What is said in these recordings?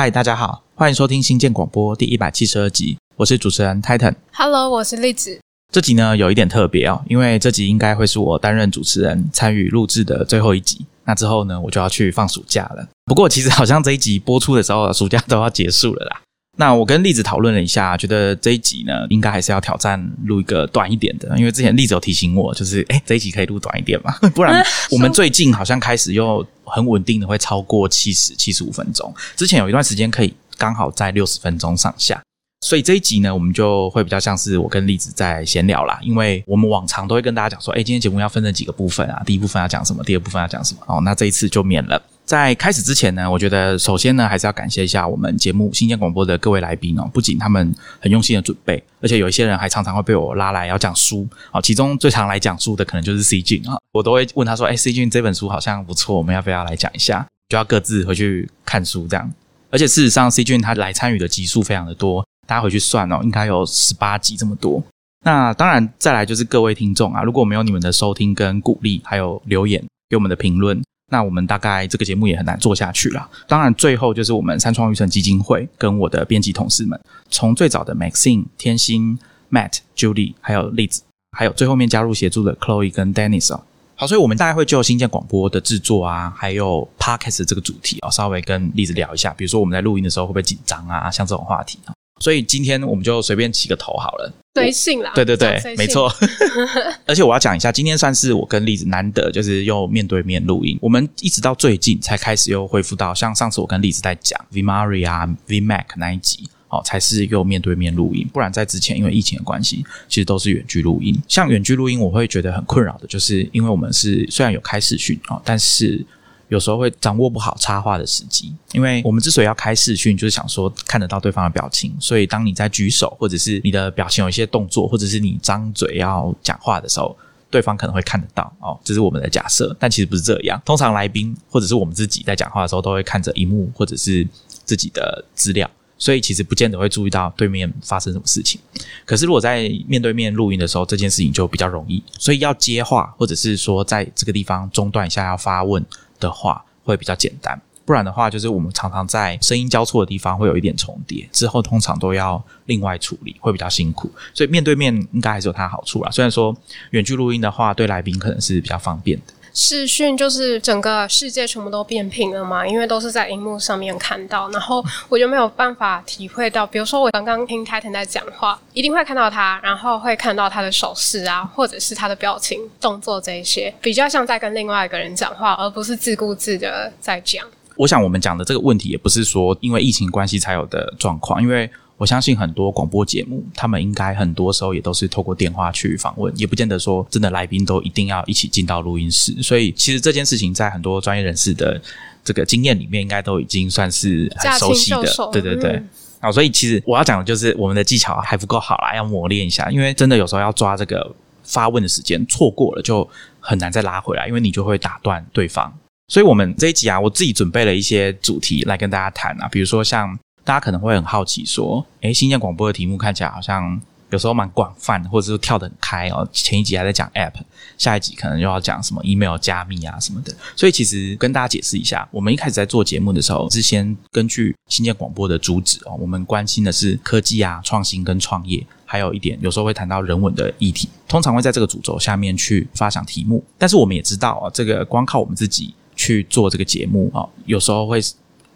嗨，大家好，欢迎收听新建广播第一百七十二集，我是主持人 Titan。Hello，我是栗子。这集呢有一点特别哦，因为这集应该会是我担任主持人参与录制的最后一集。那之后呢，我就要去放暑假了。不过其实好像这一集播出的时候，暑假都要结束了啦。那我跟栗子讨论了一下，觉得这一集呢，应该还是要挑战录一个短一点的，因为之前栗子有提醒我，就是哎，这一集可以录短一点嘛，不然 我们最近好像开始又很稳定的会超过七十七十五分钟，之前有一段时间可以刚好在六十分钟上下。所以这一集呢，我们就会比较像是我跟栗子在闲聊啦，因为我们往常都会跟大家讲说，哎，今天节目要分成几个部分啊，第一部分要讲什么，第二部分要讲什么哦。那这一次就免了。在开始之前呢，我觉得首先呢，还是要感谢一下我们节目新鲜广播的各位来宾哦，不仅他们很用心的准备，而且有一些人还常常会被我拉来要讲书哦，其中最常来讲书的可能就是 C 君啊，我都会问他说，哎，C 君这本书好像不错，我们要不要来讲一下？就要各自回去看书这样。而且事实上，C 君他来参与的集数非常的多。大家回去算哦，应该有十八集这么多。那当然，再来就是各位听众啊，如果没有你们的收听跟鼓励，还有留言给我们的评论，那我们大概这个节目也很难做下去了。当然，最后就是我们三创育成基金会跟我的编辑同事们，从最早的 Maxine、天心、Matt、Julie，还有栗子，还有最后面加入协助的 Chloe 跟 Dennis 哦。好，所以我们大概会就新建广播的制作啊，还有 Podcast 这个主题哦，稍微跟栗子聊一下。比如说我们在录音的时候会不会紧张啊，像这种话题啊。所以今天我们就随便起个头好了，随性啦。对对对，没错。而且我要讲一下，今天算是我跟栗子难得就是又面对面录音。我们一直到最近才开始又恢复到像上次我跟栗子在讲 Vmari 啊、Vmac 那一集哦，才是又面对面录音。不然在之前因为疫情的关系，其实都是远距录音。像远距录音，我会觉得很困扰的，就是因为我们是虽然有开视讯啊，但是。有时候会掌握不好插话的时机，因为我们之所以要开视讯，就是想说看得到对方的表情，所以当你在举手，或者是你的表情有一些动作，或者是你张嘴要讲话的时候，对方可能会看得到哦。这是我们的假设，但其实不是这样。通常来宾或者是我们自己在讲话的时候，都会看着荧幕或者是自己的资料，所以其实不见得会注意到对面发生什么事情。可是如果在面对面录音的时候，这件事情就比较容易，所以要接话，或者是说在这个地方中断一下要发问。的话会比较简单，不然的话就是我们常常在声音交错的地方会有一点重叠，之后通常都要另外处理，会比较辛苦。所以面对面应该还是有它的好处啦。虽然说远距录音的话，对来宾可能是比较方便的。视讯就是整个世界全部都变平了嘛，因为都是在荧幕上面看到，然后我就没有办法体会到。比如说我刚刚听 Titan 在讲话，一定会看到他，然后会看到他的手势啊，或者是他的表情、动作这一些，比较像在跟另外一个人讲话，而不是自顾自的在讲。我想我们讲的这个问题，也不是说因为疫情关系才有的状况，因为。我相信很多广播节目，他们应该很多时候也都是透过电话去访问，也不见得说真的来宾都一定要一起进到录音室。所以，其实这件事情在很多专业人士的这个经验里面，应该都已经算是很熟悉的。对对对。啊，所以其实我要讲的就是我们的技巧还不够好啦，要磨练一下。因为真的有时候要抓这个发问的时间，错过了就很难再拉回来，因为你就会打断对方。所以我们这一集啊，我自己准备了一些主题来跟大家谈啊，比如说像。大家可能会很好奇，说：“诶，新建广播的题目看起来好像有时候蛮广泛，或者是跳得很开哦。前一集还在讲 App，下一集可能又要讲什么 Email 加密啊什么的。所以其实跟大家解释一下，我们一开始在做节目的时候，是先根据新建广播的主旨哦，我们关心的是科技啊、创新跟创业，还有一点有时候会谈到人文的议题，通常会在这个主轴下面去发想题目。但是我们也知道啊，这个光靠我们自己去做这个节目啊，有时候会。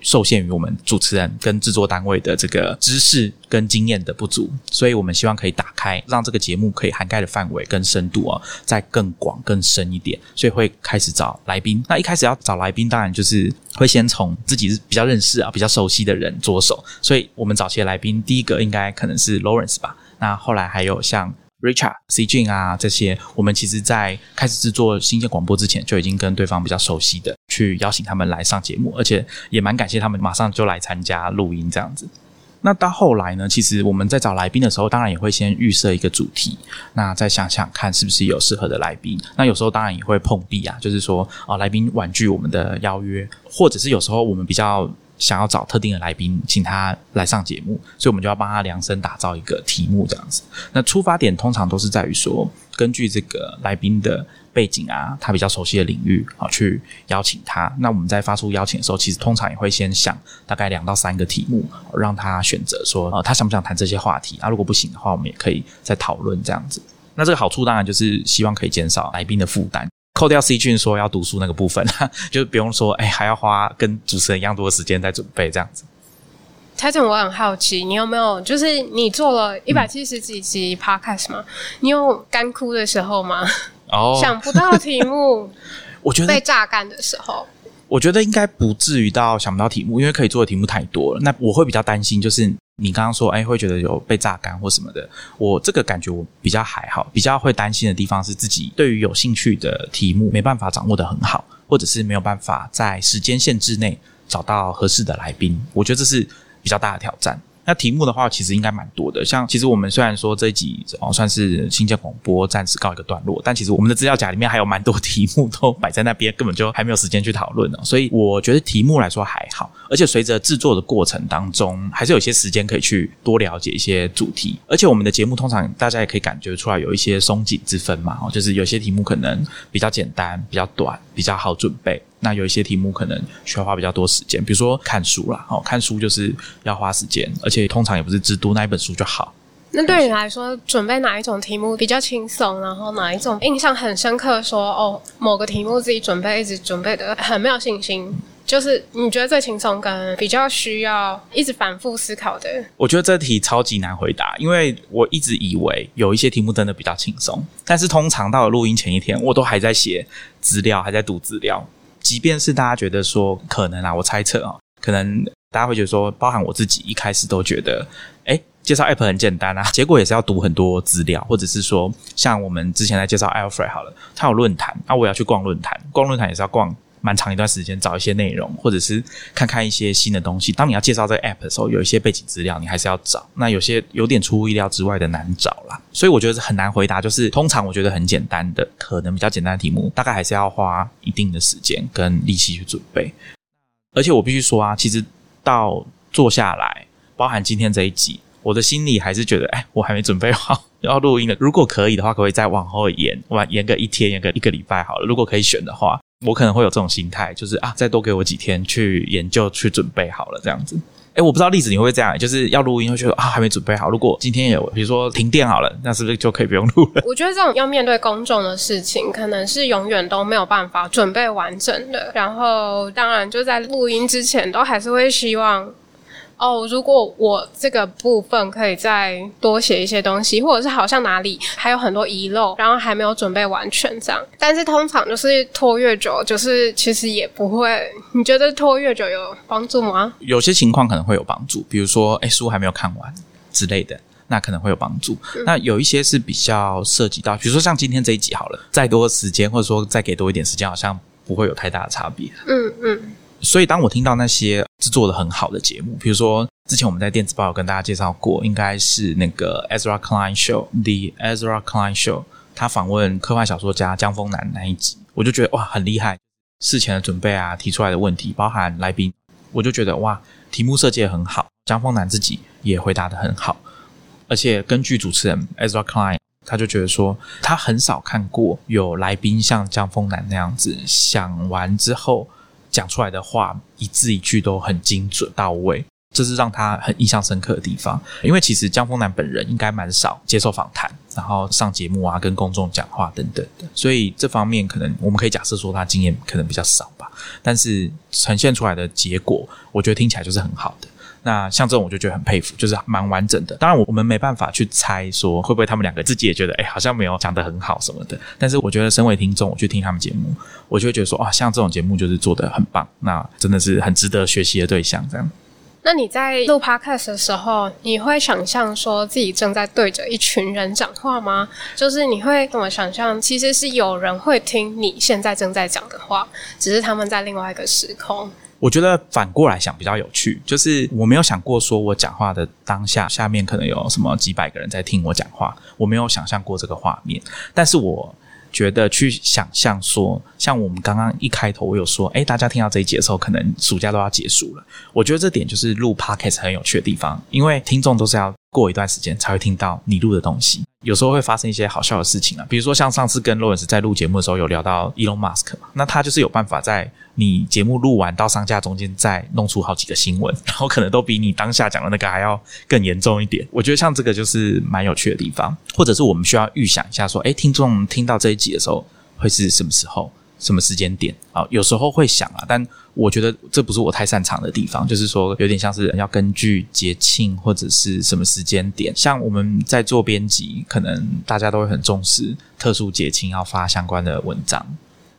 受限于我们主持人跟制作单位的这个知识跟经验的不足，所以我们希望可以打开，让这个节目可以涵盖的范围跟深度啊，再更广更深一点。所以会开始找来宾。那一开始要找来宾，当然就是会先从自己比较认识啊、比较熟悉的人着手。所以我们早期的来宾，第一个应该可能是 Lawrence 吧。那后来还有像。Richard、C. Jin 啊，这些我们其实在开始制作新建广播之前，就已经跟对方比较熟悉的，去邀请他们来上节目，而且也蛮感谢他们马上就来参加录音这样子。那到后来呢，其实我们在找来宾的时候，当然也会先预设一个主题，那再想想看是不是有适合的来宾。那有时候当然也会碰壁啊，就是说啊，来宾婉拒我们的邀约，或者是有时候我们比较想要找特定的来宾，请他来上节目，所以我们就要帮他量身打造一个题目这样子。那出发点通常都是在于说，根据这个来宾的背景啊，他比较熟悉的领域啊，去邀请他。那我们在发出邀请的时候，其实通常也会先想大概两到三个题目，让他选择说，呃，他想不想谈这些话题啊？如果不行的话，我们也可以再讨论这样子。那这个好处当然就是希望可以减少来宾的负担。扣掉 C 君说要读书那个部分，就不用说，哎，还要花跟主持人一样多的时间在准备这样子。泰森，我很好奇，你有没有就是你做了一百七十几集 Podcast 吗？你有干枯的时候吗？哦，想不到题目，我觉得被榨干的时候，我觉得应该不至于到想不到题目，因为可以做的题目太多了。那我会比较担心，就是。你刚刚说，哎，会觉得有被榨干或什么的，我这个感觉我比较还好，比较会担心的地方是自己对于有兴趣的题目没办法掌握的很好，或者是没有办法在时间限制内找到合适的来宾，我觉得这是比较大的挑战。那题目的话，其实应该蛮多的。像其实我们虽然说这一集哦算是新建广播暂时告一个段落，但其实我们的资料夹里面还有蛮多题目都摆在那边，根本就还没有时间去讨论呢。所以我觉得题目来说还好，而且随着制作的过程当中，还是有些时间可以去多了解一些主题。而且我们的节目通常大家也可以感觉出来有一些松紧之分嘛，哦，就是有些题目可能比较简单、比较短、比较好准备。那有一些题目可能需要花比较多时间，比如说看书啦，哦，看书就是要花时间，而且通常也不是只读那一本书就好。那对你来说，准备哪一种题目比较轻松？然后哪一种印象很深刻？说哦，某个题目自己准备一直准备的很没有信心。就是你觉得最轻松跟比较需要一直反复思考的？我觉得这题超级难回答，因为我一直以为有一些题目真的比较轻松，但是通常到了录音前一天，我都还在写资料，还在读资料。即便是大家觉得说可能啊，我猜测啊，可能大家会觉得说，包含我自己一开始都觉得，哎，介绍 App 很简单啊，结果也是要读很多资料，或者是说，像我们之前在介绍 Alfred 好了，他有论坛，那我要去逛论坛，逛论坛也是要逛。蛮长一段时间找一些内容，或者是看看一些新的东西。当你要介绍这个 app 的时候，有一些背景资料你还是要找。那有些有点出乎意料之外的难找啦，所以我觉得很难回答。就是通常我觉得很简单的，可能比较简单的题目，大概还是要花一定的时间跟力气去准备。而且我必须说啊，其实到坐下来，包含今天这一集，我的心里还是觉得，哎，我还没准备好要录音的。如果可以的话，可不可以再往后延，往延个一天，延个一个礼拜好了。如果可以选的话。我可能会有这种心态，就是啊，再多给我几天去研究、去准备好了这样子。哎，我不知道例子你会不会这样，就是要录音会觉得啊，还没准备好。如果今天有，比如说停电好了，那是不是就可以不用录了？我觉得这种要面对公众的事情，可能是永远都没有办法准备完整的。然后，当然就在录音之前，都还是会希望。哦，如果我这个部分可以再多写一些东西，或者是好像哪里还有很多遗漏，然后还没有准备完全这样。但是通常就是拖越久，就是其实也不会。你觉得拖越久有帮助吗？有些情况可能会有帮助，比如说，哎，书还没有看完之类的，那可能会有帮助。那有一些是比较涉及到，比如说像今天这一集好了，再多时间或者说再给多一点时间，好像不会有太大的差别。嗯嗯。所以，当我听到那些制作的很好的节目，比如说之前我们在电子报有跟大家介绍过，应该是那个 Ezra Klein Show，The Ezra Klein Show，他访问科幻小说家江峰南那一集，我就觉得哇，很厉害，事前的准备啊，提出来的问题，包含来宾，我就觉得哇，题目设计的很好，江峰南自己也回答的很好，而且根据主持人 Ezra Klein，他就觉得说，他很少看过有来宾像江峰南那样子想完之后。讲出来的话一字一句都很精准到位，这是让他很印象深刻的地方。因为其实江峰南本人应该蛮少接受访谈，然后上节目啊，跟公众讲话等等的，所以这方面可能我们可以假设说他经验可能比较少吧。但是呈现出来的结果，我觉得听起来就是很好的。那像这种我就觉得很佩服，就是蛮完整的。当然，我们没办法去猜说会不会他们两个自己也觉得，哎，好像没有讲的很好什么的。但是我觉得，身为听众，我去听他们节目，我就会觉得说，啊，像这种节目就是做的很棒，那真的是很值得学习的对象。这样。那你在录 podcast 的时候，你会想象说自己正在对着一群人讲话吗？就是你会怎么想象？其实是有人会听你现在正在讲的话，只是他们在另外一个时空。我觉得反过来想比较有趣，就是我没有想过说我讲话的当下下面可能有什么几百个人在听我讲话，我没有想象过这个画面。但是我觉得去想象说，像我们刚刚一开头我有说，哎，大家听到这一节的时候，可能暑假都要结束了。我觉得这点就是录 podcast 很有趣的地方，因为听众都是要过一段时间才会听到你录的东西，有时候会发生一些好笑的事情啊，比如说像上次跟 Lawrence 在录节目的时候有聊到 Elon Musk，那他就是有办法在你节目录完到上架中间再弄出好几个新闻，然后可能都比你当下讲的那个还要更严重一点。我觉得像这个就是蛮有趣的地方，或者是我们需要预想一下说，哎，听众听到这一集的时候会是什么时候？什么时间点啊？有时候会想啊，但我觉得这不是我太擅长的地方。就是说，有点像是要根据节庆或者是什么时间点，像我们在做编辑，可能大家都会很重视特殊节庆要发相关的文章。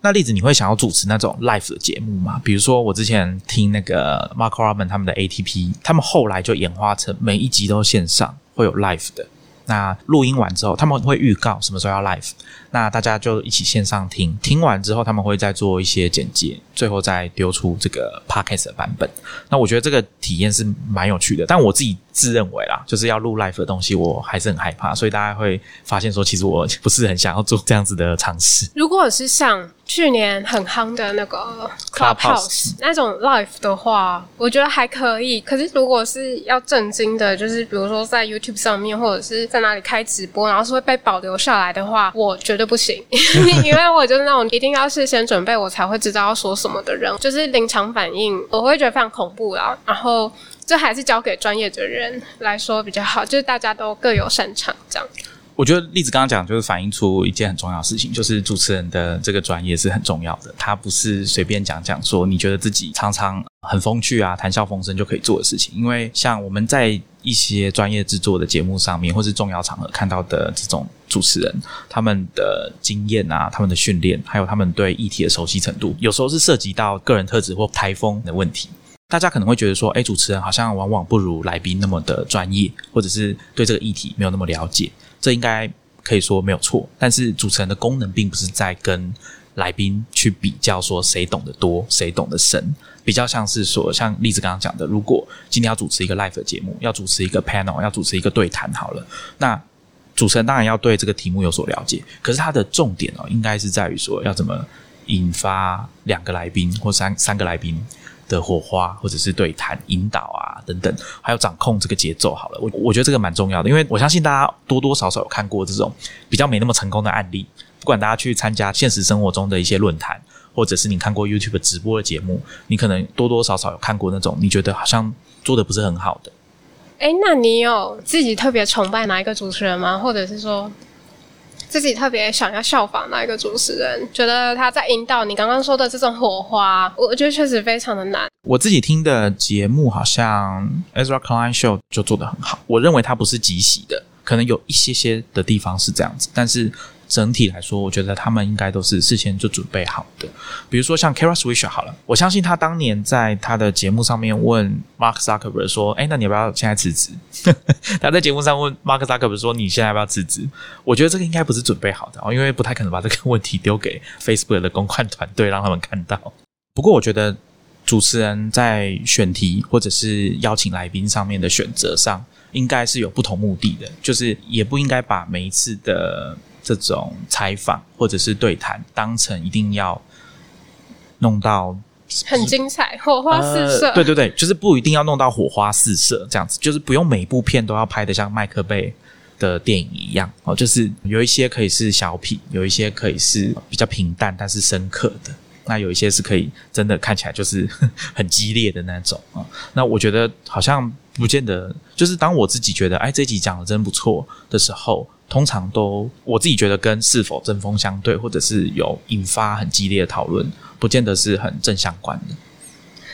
那例子，你会想要主持那种 live 的节目吗？比如说，我之前听那个 Mark Robin 他们的 ATP，他们后来就演化成每一集都线上会有 live 的。那录音完之后，他们会预告什么时候要 live，那大家就一起线上听，听完之后他们会再做一些简介，最后再丢出这个 podcast 的版本。那我觉得这个体验是蛮有趣的，但我自己自认为啦，就是要录 live 的东西，我还是很害怕，所以大家会发现说，其实我不是很想要做这样子的尝试。如果是像。去年很夯的那个 Clubhouse 那种 live 的话，我觉得还可以。可是如果是要震惊的，就是比如说在 YouTube 上面或者是在哪里开直播，然后是会被保留下来的话，我绝对不行，因为我就是那种一定要事先准备我才会知道要说什么的人，就是临场反应，我会觉得非常恐怖啦。然后这还是交给专业的人来说比较好，就是大家都各有擅长这样。我觉得例子刚刚讲就是反映出一件很重要的事情，就是主持人的这个专业是很重要的。他不是随便讲讲说你觉得自己常常很风趣啊、谈笑风生就可以做的事情。因为像我们在一些专业制作的节目上面，或是重要场合看到的这种主持人，他们的经验啊、他们的训练，还有他们对议题的熟悉程度，有时候是涉及到个人特质或台风的问题。大家可能会觉得说，哎，主持人好像往往不如来宾那么的专业，或者是对这个议题没有那么了解。这应该可以说没有错，但是主持人的功能并不是在跟来宾去比较说谁懂得多，谁懂得深，比较像是说，像例子刚刚讲的，如果今天要主持一个 live 节目，要主持一个 panel，要主持一个对谈，好了，那主持人当然要对这个题目有所了解，可是他的重点哦，应该是在于说要怎么引发两个来宾或三三个来宾。的火花，或者是对谈引导啊等等，还有掌控这个节奏。好了，我我觉得这个蛮重要的，因为我相信大家多多少少有看过这种比较没那么成功的案例。不管大家去参加现实生活中的一些论坛，或者是你看过 YouTube 直播的节目，你可能多多少少有看过那种你觉得好像做的不是很好的。哎，那你有自己特别崇拜哪一个主持人吗？或者是说？自己特别想要效仿那一个主持人，觉得他在引导你刚刚说的这种火花，我觉得确实非常的难。我自己听的节目好像 Ezra Klein Show 就做得很好，我认为他不是即喜的，可能有一些些的地方是这样子，但是。整体来说，我觉得他们应该都是事先就准备好的。比如说像 Kara Swisher 好了，我相信他当年在他的节目上面问 Mark Zuckerberg 说：“哎，那你要不要现在辞职？” 他在节目上问 Mark Zuckerberg 说：“你现在要不要辞职？”我觉得这个应该不是准备好的哦，因为不太可能把这个问题丢给 Facebook 的公关团队让他们看到。不过，我觉得主持人在选题或者是邀请来宾上面的选择上，应该是有不同目的的，就是也不应该把每一次的。这种采访或者是对谈，当成一定要弄到很精彩、火花四射。对对对，就是不一定要弄到火花四射这样子，就是不用每部片都要拍的像麦克贝的电影一样哦。就是有一些可以是小品，有一些可以是比较平淡但是深刻的，那有一些是可以真的看起来就是很激烈的那种啊。那我觉得好像不见得，就是当我自己觉得哎这集讲的真不错的时候。通常都我自己觉得跟是否针锋相对，或者是有引发很激烈的讨论，不见得是很正相关的。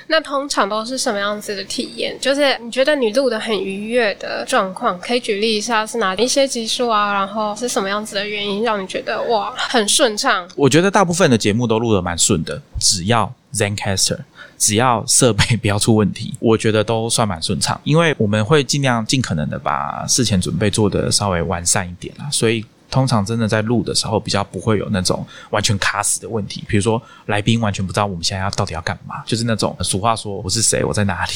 那通常都是什么样子的体验？就是你觉得你录的很愉悦的状况，可以举例一下是哪一些技术啊？然后是什么样子的原因让你觉得哇很顺畅？我觉得大部分的节目都录的蛮顺的，只要 Zencaster。只要设备不要出问题，我觉得都算蛮顺畅。因为我们会尽量尽可能的把事前准备做的稍微完善一点啦，所以通常真的在录的时候比较不会有那种完全卡死的问题。比如说来宾完全不知道我们现在要到底要干嘛，就是那种俗话说我是谁，我在哪里，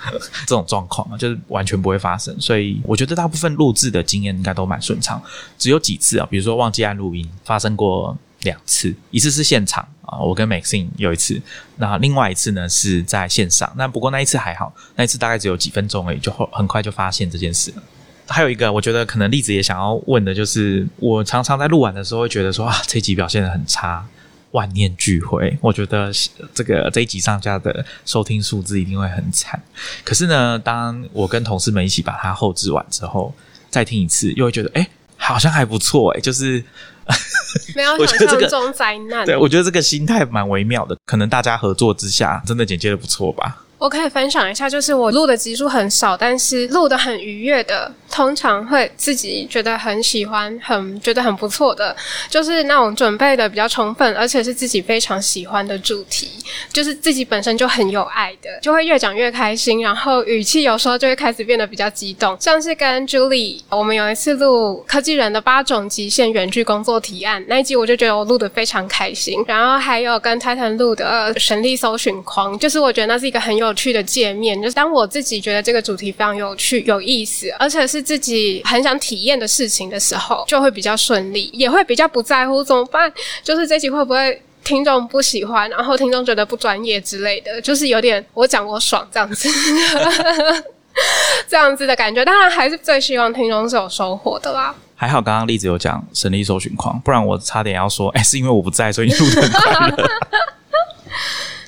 这种状况，就是完全不会发生。所以我觉得大部分录制的经验应该都蛮顺畅，只有几次啊，比如说忘记按录音，发生过两次，一次是现场啊，我跟 Maxine 有一次，那另外一次呢是在线上，那不过那一次还好，那一次大概只有几分钟而已，就很快就发现这件事了。还有一个，我觉得可能栗子也想要问的，就是我常常在录完的时候会觉得说啊，这集表现的很差，万念俱灰。我觉得这个这一集上架的收听数字一定会很惨。可是呢，当我跟同事们一起把它后置完之后，再听一次，又会觉得哎，好像还不错哎，就是 没有想象中灾难。对我觉得这个心态蛮微妙的，可能大家合作之下，真的剪接的不错吧。我可以分享一下，就是我录的集数很少，但是录的很愉悦的，通常会自己觉得很喜欢，很觉得很不错的，就是那种准备的比较充分，而且是自己非常喜欢的主题，就是自己本身就很有爱的，就会越讲越开心，然后语气有时候就会开始变得比较激动。像是跟 Julie，我们有一次录科技人的八种极限远距工作提案那一集，我就觉得我录的非常开心。然后还有跟 Titan 录的神力搜寻框，就是我觉得那是一个很有。去的界面，就是当我自己觉得这个主题非常有趣、有意思，而且是自己很想体验的事情的时候，就会比较顺利，也会比较不在乎怎么办。就是这集会不会听众不喜欢，然后听众觉得不专业之类的，就是有点我讲我爽这样子，这样子的感觉。当然还是最希望听众是有收获的啦。还好刚刚例子有讲神力搜寻框，不然我差点要说，哎，是因为我不在，所以录的快乐。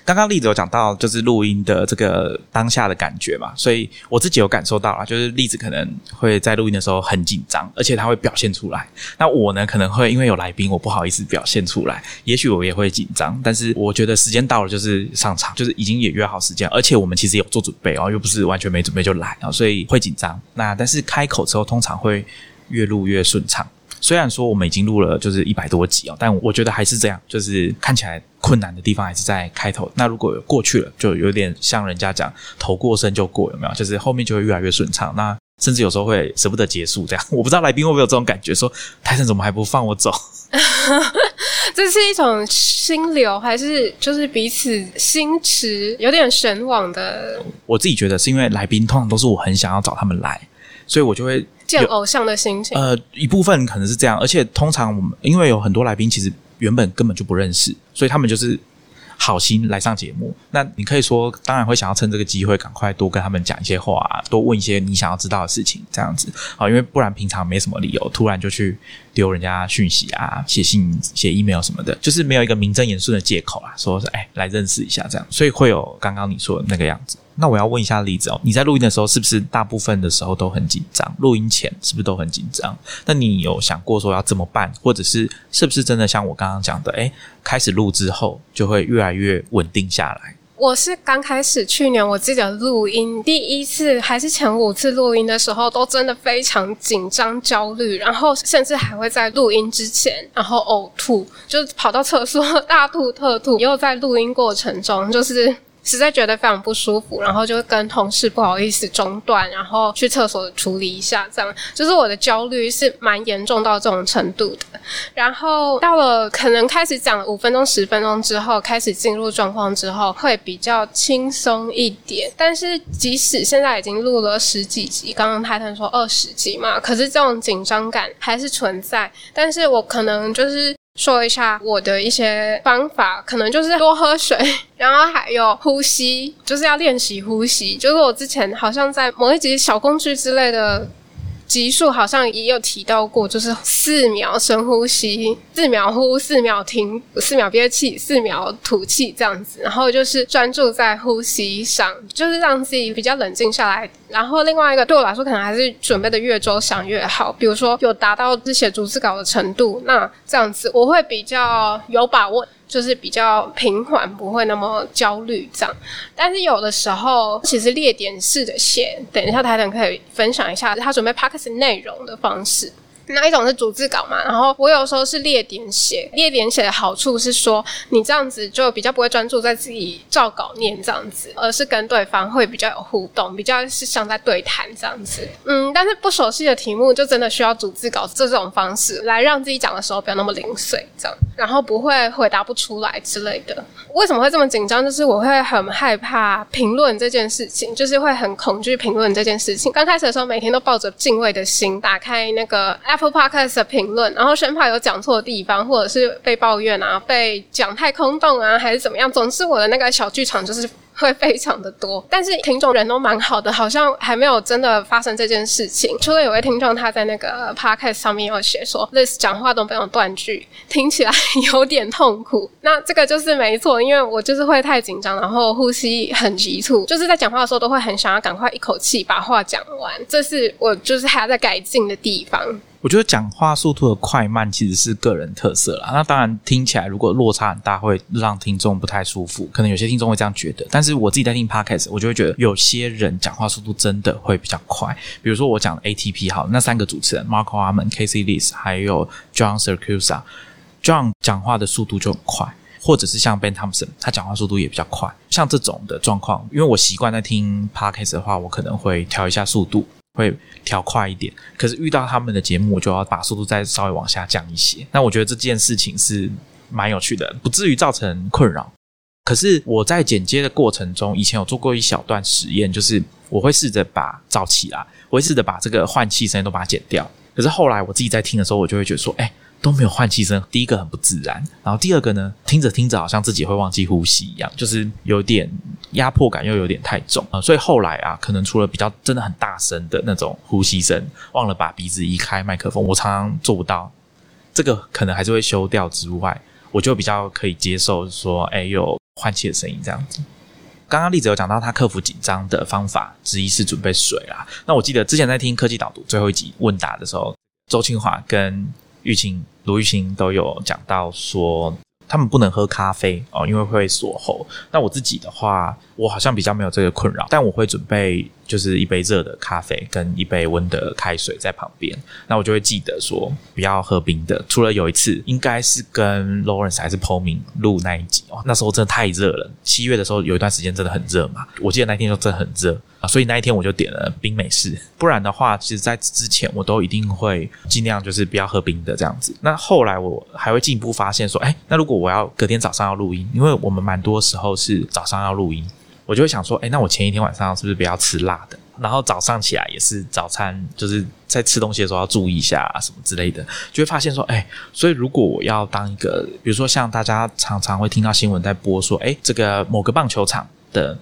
刚刚例子有讲到，就是录音的这个当下的感觉嘛，所以我自己有感受到了，就是例子可能会在录音的时候很紧张，而且他会表现出来。那我呢，可能会因为有来宾，我不好意思表现出来，也许我也会紧张。但是我觉得时间到了，就是上场，就是已经也约好时间，而且我们其实有做准备哦，又不是完全没准备就来啊，所以会紧张。那但是开口之后，通常会越录越顺畅。虽然说我们已经录了就是一百多集哦，但我觉得还是这样，就是看起来困难的地方还是在开头。那如果过去了，就有点像人家讲“头过身就过”，有没有？就是后面就会越来越顺畅。那甚至有时候会舍不得结束，这样 我不知道来宾会不会有这种感觉，说泰森怎么还不放我走？这是一种心流，还是就是彼此心驰，有点神往的？我自己觉得是因为来宾通常都是我很想要找他们来，所以我就会。见偶像的心情，呃，一部分可能是这样，而且通常我们因为有很多来宾，其实原本根本就不认识，所以他们就是好心来上节目。那你可以说，当然会想要趁这个机会赶快多跟他们讲一些话，多问一些你想要知道的事情，这样子啊，因为不然平常没什么理由突然就去丢人家讯息啊，写信、写 email 什么的，就是没有一个名正言顺的借口啊，说是哎来认识一下这样，所以会有刚刚你说的那个样子。那我要问一下例子哦，你在录音的时候是不是大部分的时候都很紧张？录音前是不是都很紧张？那你有想过说要怎么办，或者是是不是真的像我刚刚讲的，哎，开始录之后就会越来越稳定下来？我是刚开始去年我记得录音第一次还是前五次录音的时候，都真的非常紧张焦虑，然后甚至还会在录音之前然后呕吐，就跑到厕所大吐特吐，又在录音过程中就是。实在觉得非常不舒服，然后就跟同事不好意思中断，然后去厕所处理一下，这样就是我的焦虑是蛮严重到这种程度的。然后到了可能开始讲五分钟、十分钟之后，开始进入状况之后，会比较轻松一点。但是即使现在已经录了十几集，刚刚泰坦说二十集嘛，可是这种紧张感还是存在。但是我可能就是。说一下我的一些方法，可能就是多喝水，然后还有呼吸，就是要练习呼吸。就是我之前好像在某一集小工具之类的。集数好像也有提到过，就是四秒深呼吸，四秒呼，四秒停，四秒憋气，四秒吐气这样子，然后就是专注在呼吸上，就是让自己比较冷静下来。然后另外一个对我来说，可能还是准备的越周详越好。比如说有达到写逐字稿的程度，那这样子我会比较有把握。就是比较平缓，不会那么焦虑这样。但是有的时候，其实列点式的写，等一下台长可以分享一下他准备 p a c k e s 内容的方式。那一种是逐字稿嘛，然后我有时候是列点写，列点写的好处是说，你这样子就比较不会专注在自己照稿念这样子，而是跟对方会比较有互动，比较是像在对谈这样子。嗯，但是不熟悉的题目就真的需要逐字稿这种方式来让自己讲的时候不要那么零碎，这样，然后不会回答不出来之类的。为什么会这么紧张？就是我会很害怕评论这件事情，就是会很恐惧评论这件事情。刚开始的时候，每天都抱着敬畏的心打开那个。Apple Podcast 的评论，然后生怕有讲错的地方，或者是被抱怨啊，被讲太空洞啊，还是怎么样？总之，我的那个小剧场就是会非常的多。但是听众人都蛮好的，好像还没有真的发生这件事情。除了有位听众他在那个 Podcast 上面有写说，Liz 讲话都非常断句，听起来有点痛苦。那这个就是没错，因为我就是会太紧张，然后呼吸很急促，就是在讲话的时候都会很想要赶快一口气把话讲完。这是我就是还要在改进的地方。我觉得讲话速度的快慢其实是个人特色啦。那当然听起来如果落差很大，会让听众不太舒服。可能有些听众会这样觉得。但是我自己在听 podcast，我就会觉得有些人讲话速度真的会比较快。比如说我讲 ATP 好，那三个主持人 Marco Arman、Casey Liz 还有 John Siracusa，John 讲话的速度就很快，或者是像 Ben Thompson，他讲话速度也比较快。像这种的状况，因为我习惯在听 podcast 的话，我可能会调一下速度。会调快一点，可是遇到他们的节目，我就要把速度再稍微往下降一些。那我觉得这件事情是蛮有趣的，不至于造成困扰。可是我在剪接的过程中，以前有做过一小段实验，就是我会试着把早起啦，我会试着把这个换气声都把它剪掉。可是后来我自己在听的时候，我就会觉得说，哎。都没有换气声，第一个很不自然，然后第二个呢，听着听着好像自己会忘记呼吸一样，就是有点压迫感，又有点太重啊。所以后来啊，可能除了比较真的很大声的那种呼吸声，忘了把鼻子移开麦克风，我常常做不到，这个可能还是会修掉之外，我就比较可以接受说，哎，有换气的声音这样子。刚刚例子有讲到他克服紧张的方法之一是准备水啦。那我记得之前在听科技导读最后一集问答的时候，周清华跟玉清。卢玉兴都有讲到说，他们不能喝咖啡哦，因为会锁喉。那我自己的话，我好像比较没有这个困扰，但我会准备。就是一杯热的咖啡跟一杯温的开水在旁边，那我就会记得说不要喝冰的。除了有一次，应该是跟 Lawrence 还是 p o m i n 录那一集哦，那时候真的太热了。七月的时候有一段时间真的很热嘛，我记得那天就真的很热啊，所以那一天我就点了冰美式。不然的话，其实在之前我都一定会尽量就是不要喝冰的这样子。那后来我还会进一步发现说，哎，那如果我要隔天早上要录音，因为我们蛮多时候是早上要录音。我就会想说，哎，那我前一天晚上是不是不要吃辣的？然后早上起来也是早餐，就是在吃东西的时候要注意一下什么之类的，就会发现说，哎，所以如果我要当一个，比如说像大家常常会听到新闻在播说，哎，这个某个棒球场的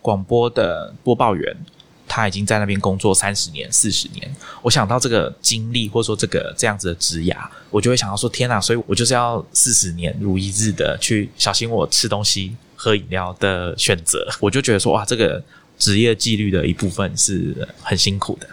广播的播报员，他已经在那边工作三十年、四十年，我想到这个经历或者说这个这样子的职涯，我就会想到说，天哪！所以我就是要四十年如一日的去小心我吃东西。喝饮料的选择，我就觉得说哇，这个职业纪律的一部分是很辛苦的。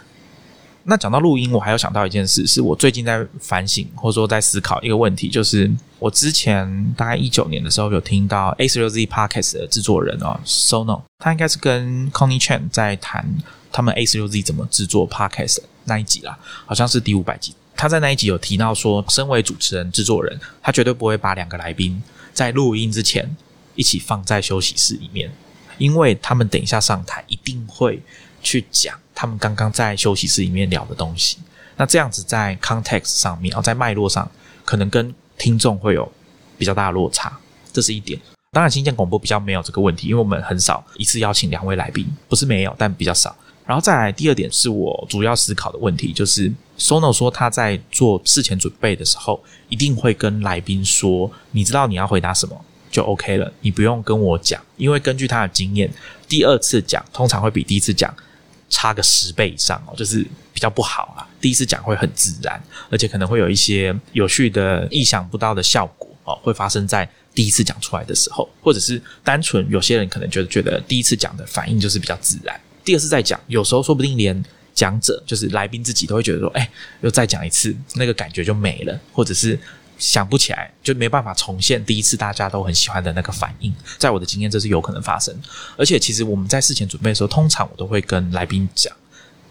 那讲到录音，我还有想到一件事，是我最近在反省或者说在思考一个问题，就是我之前大概一九年的时候有听到 A 十六 Z Podcast 的制作人哦，Sono，他应该是跟 Connie Chan 在谈他们 A 十六 Z 怎么制作 Podcast 那一集啦，好像是第五百集。他在那一集有提到说，身为主持人、制作人，他绝对不会把两个来宾在录音之前。一起放在休息室里面，因为他们等一下上台一定会去讲他们刚刚在休息室里面聊的东西。那这样子在 context 上面，哦，在脉络上，可能跟听众会有比较大的落差，这是一点。当然，新建广播比较没有这个问题，因为我们很少一次邀请两位来宾，不是没有，但比较少。然后再来第二点是我主要思考的问题，就是 Sono 说他在做事前准备的时候，一定会跟来宾说，你知道你要回答什么。就 OK 了，你不用跟我讲，因为根据他的经验，第二次讲通常会比第一次讲差个十倍以上哦，就是比较不好啊。第一次讲会很自然，而且可能会有一些有趣的、意想不到的效果哦，会发生在第一次讲出来的时候，或者是单纯有些人可能觉得觉得第一次讲的反应就是比较自然，第二次再讲，有时候说不定连讲者就是来宾自己都会觉得说，哎，又再讲一次，那个感觉就没了，或者是。想不起来，就没办法重现第一次大家都很喜欢的那个反应。在我的经验，这是有可能发生。而且，其实我们在事前准备的时候，通常我都会跟来宾讲，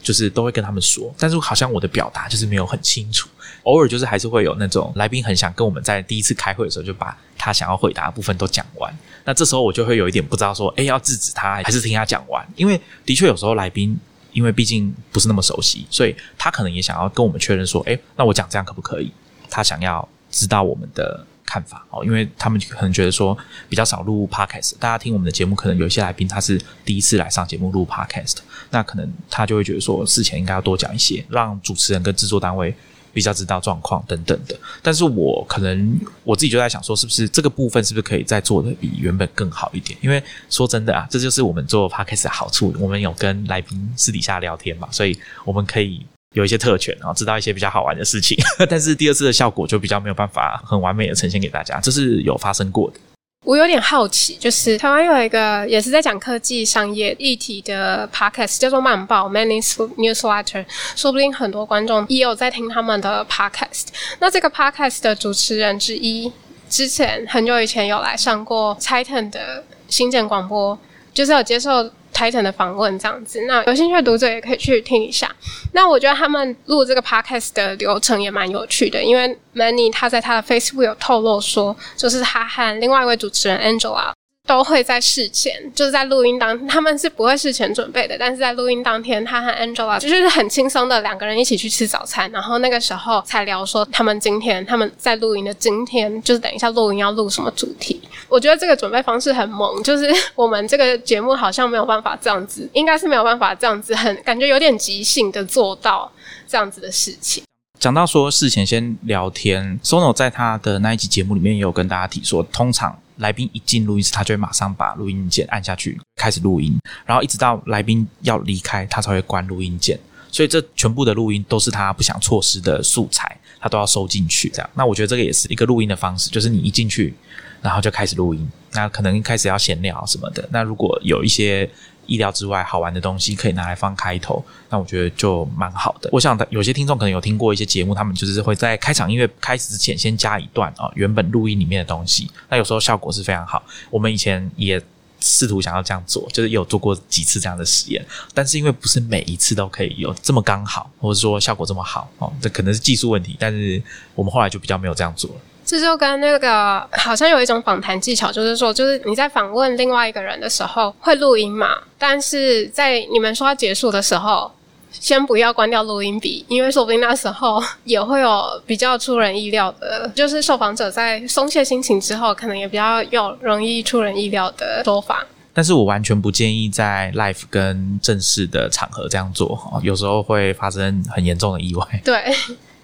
就是都会跟他们说，但是好像我的表达就是没有很清楚，偶尔就是还是会有那种来宾很想跟我们在第一次开会的时候就把他想要回答的部分都讲完，那这时候我就会有一点不知道说，哎，要制止他还是听他讲完，因为的确有时候来宾因为毕竟不是那么熟悉，所以他可能也想要跟我们确认说，哎，那我讲这样可不可以？他想要知道我们的。看法哦，因为他们可能觉得说比较少录 podcast，大家听我们的节目，可能有一些来宾他是第一次来上节目录 podcast，那可能他就会觉得说事前应该要多讲一些，让主持人跟制作单位比较知道状况等等的。但是我可能我自己就在想说，是不是这个部分是不是可以再做的比原本更好一点？因为说真的啊，这就是我们做 podcast 的好处，我们有跟来宾私底下聊天嘛，所以我们可以。有一些特权，然后知道一些比较好玩的事情，但是第二次的效果就比较没有办法很完美的呈现给大家，这是有发生过的。我有点好奇，就是台湾有一个也是在讲科技商业议题的 podcast，叫做《慢报》（Many Newsletter），说不定很多观众也有在听他们的 podcast。那这个 podcast 的主持人之一，之前很久以前有来上过 Titan 的新建广播，就是有接受。Titan 的访问这样子，那有兴趣的读者也可以去听一下。那我觉得他们录这个 podcast 的流程也蛮有趣的，因为 Many 他在他的 Facebook 有透露说，就是他和另外一位主持人 Angela。都会在事前，就是在录音当，他们是不会事前准备的。但是在录音当天，他和 Angela 就是很轻松的两个人一起去吃早餐，然后那个时候才聊说他们今天他们在录音的今天，就是等一下录音要录什么主题。我觉得这个准备方式很猛，就是我们这个节目好像没有办法这样子，应该是没有办法这样子，很感觉有点即兴的做到这样子的事情。讲到说事前先聊天，Sono 在他的那一集节目里面也有跟大家提说，通常。来宾一进录音室，他就会马上把录音键按下去，开始录音，然后一直到来宾要离开，他才会关录音键。所以这全部的录音都是他不想错失的素材，他都要收进去。这样，那我觉得这个也是一个录音的方式，就是你一进去，然后就开始录音。那可能开始要闲聊什么的。那如果有一些。意料之外好玩的东西可以拿来放开头，那我觉得就蛮好的。我想有些听众可能有听过一些节目，他们就是会在开场音乐开始之前先加一段啊原本录音里面的东西，那有时候效果是非常好。我们以前也试图想要这样做，就是有做过几次这样的实验，但是因为不是每一次都可以有这么刚好，或者说效果这么好哦，这可能是技术问题。但是我们后来就比较没有这样做了。这就跟那个好像有一种访谈技巧，就是说，就是你在访问另外一个人的时候会录音嘛，但是在你们说要结束的时候，先不要关掉录音笔，因为说不定那时候也会有比较出人意料的，就是受访者在松懈心情之后，可能也比较有容易出人意料的说法。但是我完全不建议在 live 跟正式的场合这样做，有时候会发生很严重的意外。对。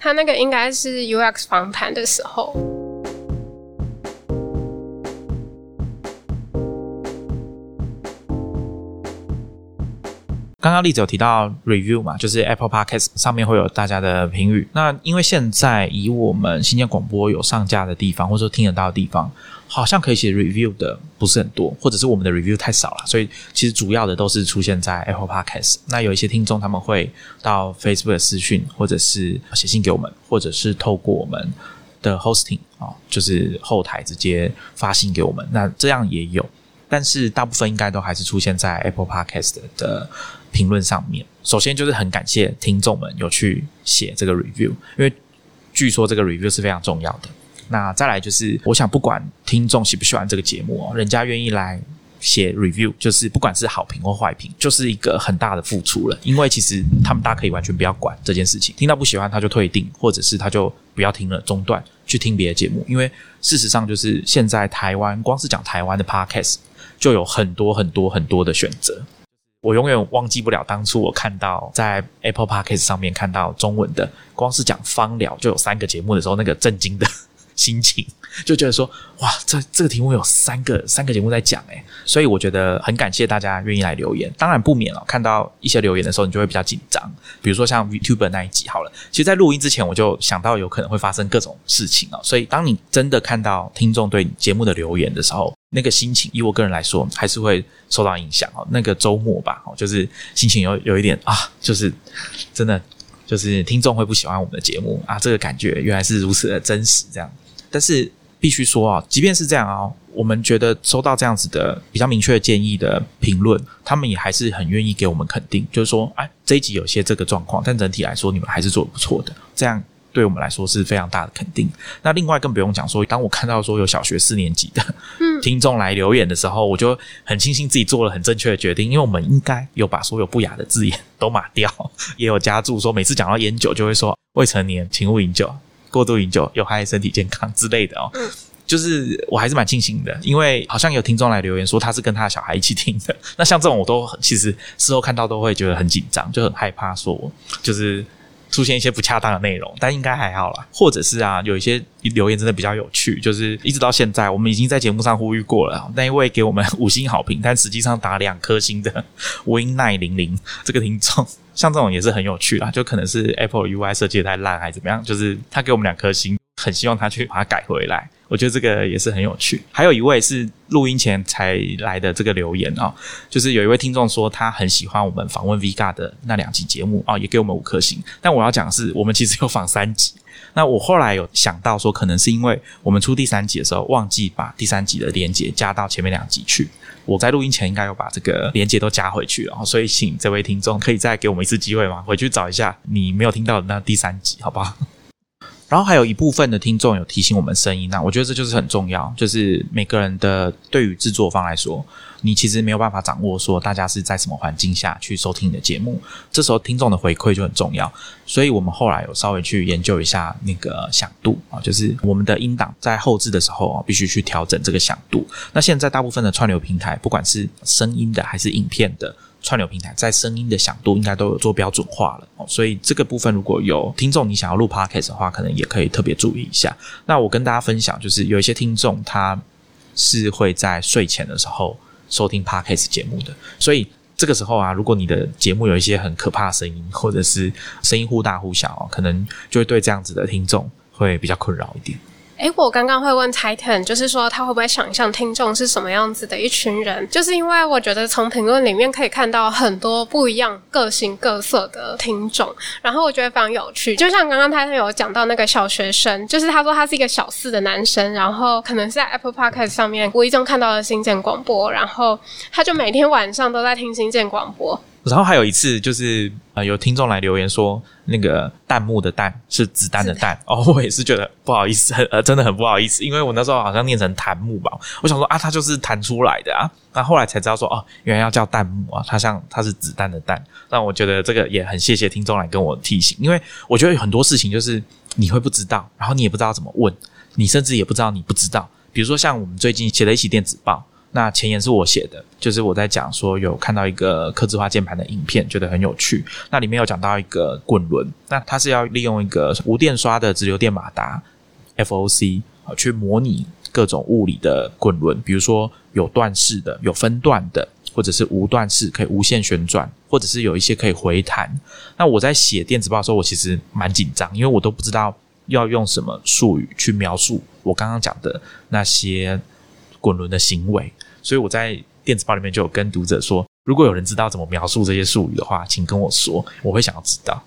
他那个应该是 UX 访谈的时候。刚刚例子有提到 review 嘛，就是 Apple Podcast 上面会有大家的评语。那因为现在以我们新建广播有上架的地方，或者说听得到的地方。好像可以写 review 的不是很多，或者是我们的 review 太少了，所以其实主要的都是出现在 Apple Podcast。那有一些听众他们会到 Facebook 私讯，或者是写信给我们，或者是透过我们的 hosting 啊，就是后台直接发信给我们。那这样也有，但是大部分应该都还是出现在 Apple Podcast 的评论上面。首先就是很感谢听众们有去写这个 review，因为据说这个 review 是非常重要的。那再来就是，我想不管听众喜不喜欢这个节目哦，人家愿意来写 review，就是不管是好评或坏评，就是一个很大的付出了。因为其实他们大家可以完全不要管这件事情，听到不喜欢他就退订，或者是他就不要听了中断去听别的节目。因为事实上就是现在台湾光是讲台湾的 podcast 就有很多很多很多的选择。我永远忘记不了当初我看到在 Apple Podcast 上面看到中文的，光是讲芳疗就有三个节目的时候，那个震惊的。心情 就觉得说，哇，这这个题目有三个三个节目在讲诶，所以我觉得很感谢大家愿意来留言。当然不免了，看到一些留言的时候，你就会比较紧张。比如说像 YouTube 那一集好了，其实，在录音之前我就想到有可能会发生各种事情啊。所以，当你真的看到听众对节目的留言的时候，那个心情，以我个人来说，还是会受到影响哦。那个周末吧，哦，就是心情有有一点啊，就是真的就是听众会不喜欢我们的节目啊，这个感觉原来是如此的真实，这样。但是必须说啊，即便是这样啊，我们觉得收到这样子的比较明确的建议的评论，他们也还是很愿意给我们肯定，就是说，哎，这一集有些这个状况，但整体来说你们还是做的不错的，这样对我们来说是非常大的肯定。那另外更不用讲说，当我看到说有小学四年级的听众来留言的时候，我就很庆幸自己做了很正确的决定，因为我们应该有把所有不雅的字眼都码掉，也有加注说每次讲到烟酒就会说未成年请勿饮酒，过度饮酒有害身体健康之类的哦。就是我还是蛮庆幸的，因为好像有听众来留言说他是跟他的小孩一起听的。那像这种我都其实事后看到都会觉得很紧张，就很害怕说就是出现一些不恰当的内容，但应该还好啦。或者是啊，有一些留言真的比较有趣，就是一直到现在我们已经在节目上呼吁过了，那一位给我们五星好评，但实际上打两颗星的 Win 奈零零这个听众，像这种也是很有趣啦。就可能是 Apple UI 设计太烂还是怎么样，就是他给我们两颗星，很希望他去把它改回来。我觉得这个也是很有趣。还有一位是录音前才来的这个留言啊，就是有一位听众说他很喜欢我们访问 Vga 的那两集节目啊，也给我们五颗星。但我要讲的是，我们其实有访三集。那我后来有想到说，可能是因为我们出第三集的时候忘记把第三集的连接加到前面两集去。我在录音前应该要把这个连接都加回去然后，所以请这位听众可以再给我们一次机会吗？回去找一下你没有听到的那第三集，好不好？然后还有一部分的听众有提醒我们声音，那我觉得这就是很重要。就是每个人的对于制作方来说，你其实没有办法掌握说大家是在什么环境下去收听你的节目，这时候听众的回馈就很重要。所以我们后来有稍微去研究一下那个响度啊，就是我们的音档在后置的时候啊，必须去调整这个响度。那现在大部分的串流平台，不管是声音的还是影片的。串流平台在声音的响度应该都有做标准化了，所以这个部分如果有听众你想要录 podcast 的话，可能也可以特别注意一下。那我跟大家分享，就是有一些听众他是会在睡前的时候收听 podcast 节目的，所以这个时候啊，如果你的节目有一些很可怕的声音，或者是声音忽大忽小，可能就会对这样子的听众会比较困扰一点。哎，我刚刚会问 Titan，就是说他会不会想象听众是什么样子的一群人？就是因为我觉得从评论里面可以看到很多不一样、各形各色的听众，然后我觉得非常有趣。就像刚刚 Titan 有讲到那个小学生，就是他说他是一个小四的男生，然后可能是在 Apple Podcast 上面无意中看到了新建广播，然后他就每天晚上都在听新建广播。然后还有一次，就是呃，有听众来留言说，那个弹幕的“弹”是子弹的“弹”。哦，我也是觉得不好意思，呃，真的很不好意思，因为我那时候好像念成弹幕吧。我想说啊，它就是弹出来的啊。那后来才知道说，哦，原来要叫弹幕啊，它像它是子弹的“弹”。那我觉得这个也很谢谢听众来跟我提醒，因为我觉得有很多事情就是你会不知道，然后你也不知道怎么问，你甚至也不知道你不知道。比如说像我们最近写了一期电子报。那前言是我写的，就是我在讲说有看到一个刻字化键盘的影片，觉得很有趣。那里面有讲到一个滚轮，那它是要利用一个无电刷的直流电马达 FOC 啊，去模拟各种物理的滚轮，比如说有段式的、有分段的，或者是无段式可以无限旋转，或者是有一些可以回弹。那我在写电子报的时候，我其实蛮紧张，因为我都不知道要用什么术语去描述我刚刚讲的那些滚轮的行为。所以我在电子报里面就有跟读者说，如果有人知道怎么描述这些术语的话，请跟我说，我会想要知道。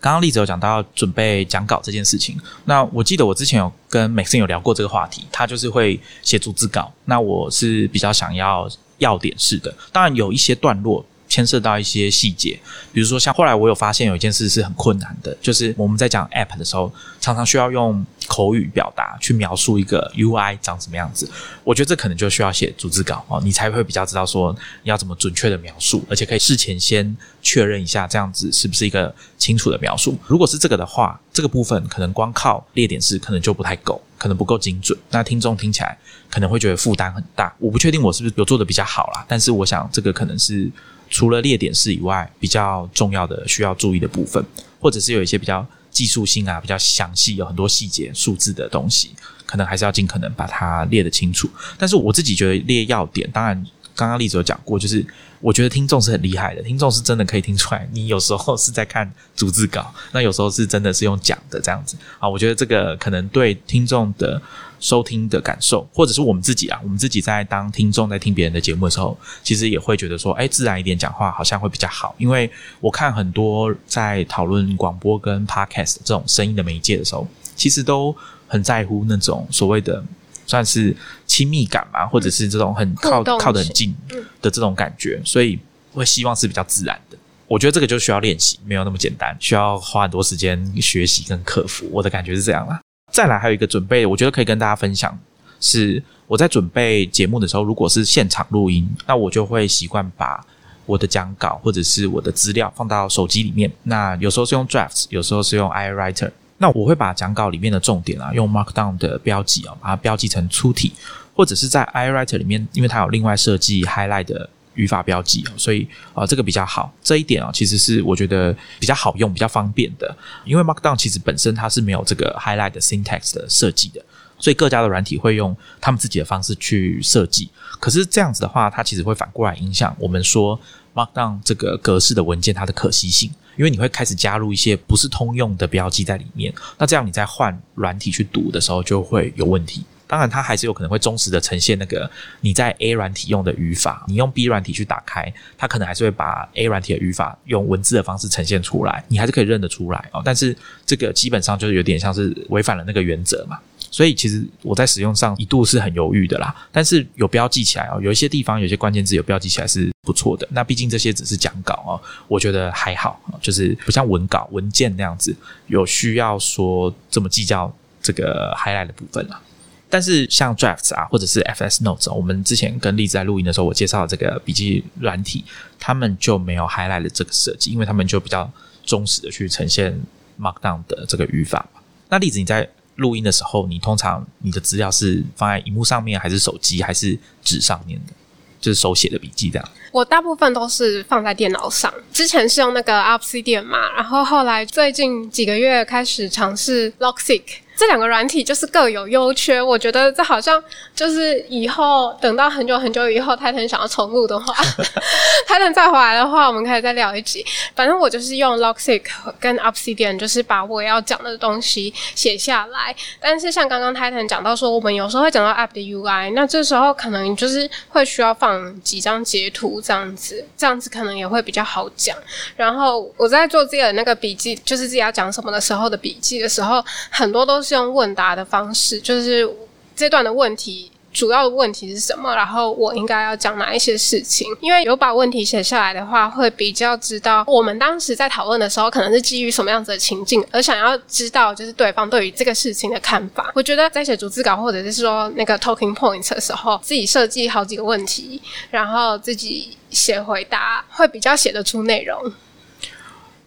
刚刚例子有讲到准备讲稿这件事情，那我记得我之前有跟 Maxin 有聊过这个话题，他就是会写逐字稿，那我是比较想要要点式的，当然有一些段落。牵涉到一些细节，比如说像后来我有发现有一件事是很困难的，就是我们在讲 App 的时候，常常需要用口语表达去描述一个 UI 长什么样子。我觉得这可能就需要写逐字稿哦，你才会比较知道说你要怎么准确的描述，而且可以事前先确认一下这样子是不是一个清楚的描述。如果是这个的话，这个部分可能光靠列点式可能就不太够，可能不够精准。那听众听起来可能会觉得负担很大。我不确定我是不是有做的比较好啦，但是我想这个可能是。除了列点式以外，比较重要的需要注意的部分，或者是有一些比较技术性啊、比较详细、有很多细节、数字的东西，可能还是要尽可能把它列得清楚。但是我自己觉得列要点，当然刚刚例子有讲过，就是我觉得听众是很厉害的，听众是真的可以听出来，你有时候是在看逐字稿，那有时候是真的是用讲的这样子啊。我觉得这个可能对听众的。收听的感受，或者是我们自己啊，我们自己在当听众在听别人的节目的时候，其实也会觉得说，哎，自然一点讲话好像会比较好。因为我看很多在讨论广播跟 podcast 这种声音的媒介的时候，其实都很在乎那种所谓的算是亲密感嘛，或者是这种很靠靠得很近的这种感觉，所以会希望是比较自然的。我觉得这个就需要练习，没有那么简单，需要花很多时间学习跟克服。我的感觉是这样啦。再来还有一个准备，我觉得可以跟大家分享，是我在准备节目的时候，如果是现场录音，那我就会习惯把我的讲稿或者是我的资料放到手机里面。那有时候是用 Drafts，有时候是用 iWriter。那我会把讲稿里面的重点啊，用 Markdown 的标记啊，把它标记成粗体，或者是在 iWriter 里面，因为它有另外设计 highlight 的语法标记哦，所以啊、这个比较好。这一点啊、其实是我觉得比较好用、比较方便的，因为 Markdown 其实本身它是没有这个 highlight 的 syntax 的设计的。所以各家的软体会用他们自己的方式去设计，可是这样子的话，它其实会反过来影响我们说 Markdown 这个格式的文件它的可惜性，因为你会开始加入一些不是通用的标记在里面，那这样你在换软体去读的时候就会有问题。当然，它还是有可能会忠实的呈现那个你在 A 软体用的语法，你用 B 软体去打开，它可能还是会把 A 软体的语法用文字的方式呈现出来，你还是可以认得出来哦。但是这个基本上就是有点像是违反了那个原则嘛。所以其实我在使用上一度是很犹豫的啦，但是有标记起来哦，有一些地方有些关键字有标记起来是不错的。那毕竟这些只是讲稿哦，我觉得还好，就是不像文稿文件那样子有需要说这么计较这个 highlight 的部分了。但是像 Drafts 啊，或者是 FS Notes，、我们之前跟例子在录音的时候，我介绍这个笔记软体，他们就没有 highlight 的这个设计，因为他们就比较忠实的去呈现 Markdown 的这个语法嘛。那例子你在录音的时候，你通常你的资料是放在荧幕上面，还是手机，还是纸上面的？就是手写的笔记这样。我大部分都是放在电脑上，之前是用那个 Obsidian 嘛，然后后来最近几个月开始尝试 Logseq。这两个软体就是各有优缺，我觉得这好像就是以后等到很久很久以后，泰腾想要重录的话，泰腾再回来的话，我们可以再聊一集。反正我就是用 Logseq 跟 Obsidian，就是把我要讲的东西写下来。但是像刚刚泰腾讲到说，我们有时候会讲到 App 的 UI，那这时候可能就是会需要放几张截图这样子，这样子可能也会比较好讲。然后我在做自己的那个笔记，就是自己要讲什么的时候的笔记的时候，很多都是用问答的方式，就是这段的问题。主要的问题是什么？然后我应该要讲哪一些事情？因为有把问题写下来的话，会比较知道我们当时在讨论的时候，可能是基于什么样子的情境，而想要知道就是对方对于这个事情的看法。我觉得在写逐字稿或者是说那个 talking points 的时候，自己设计好几个问题，然后自己写回答，会比较写得出内容。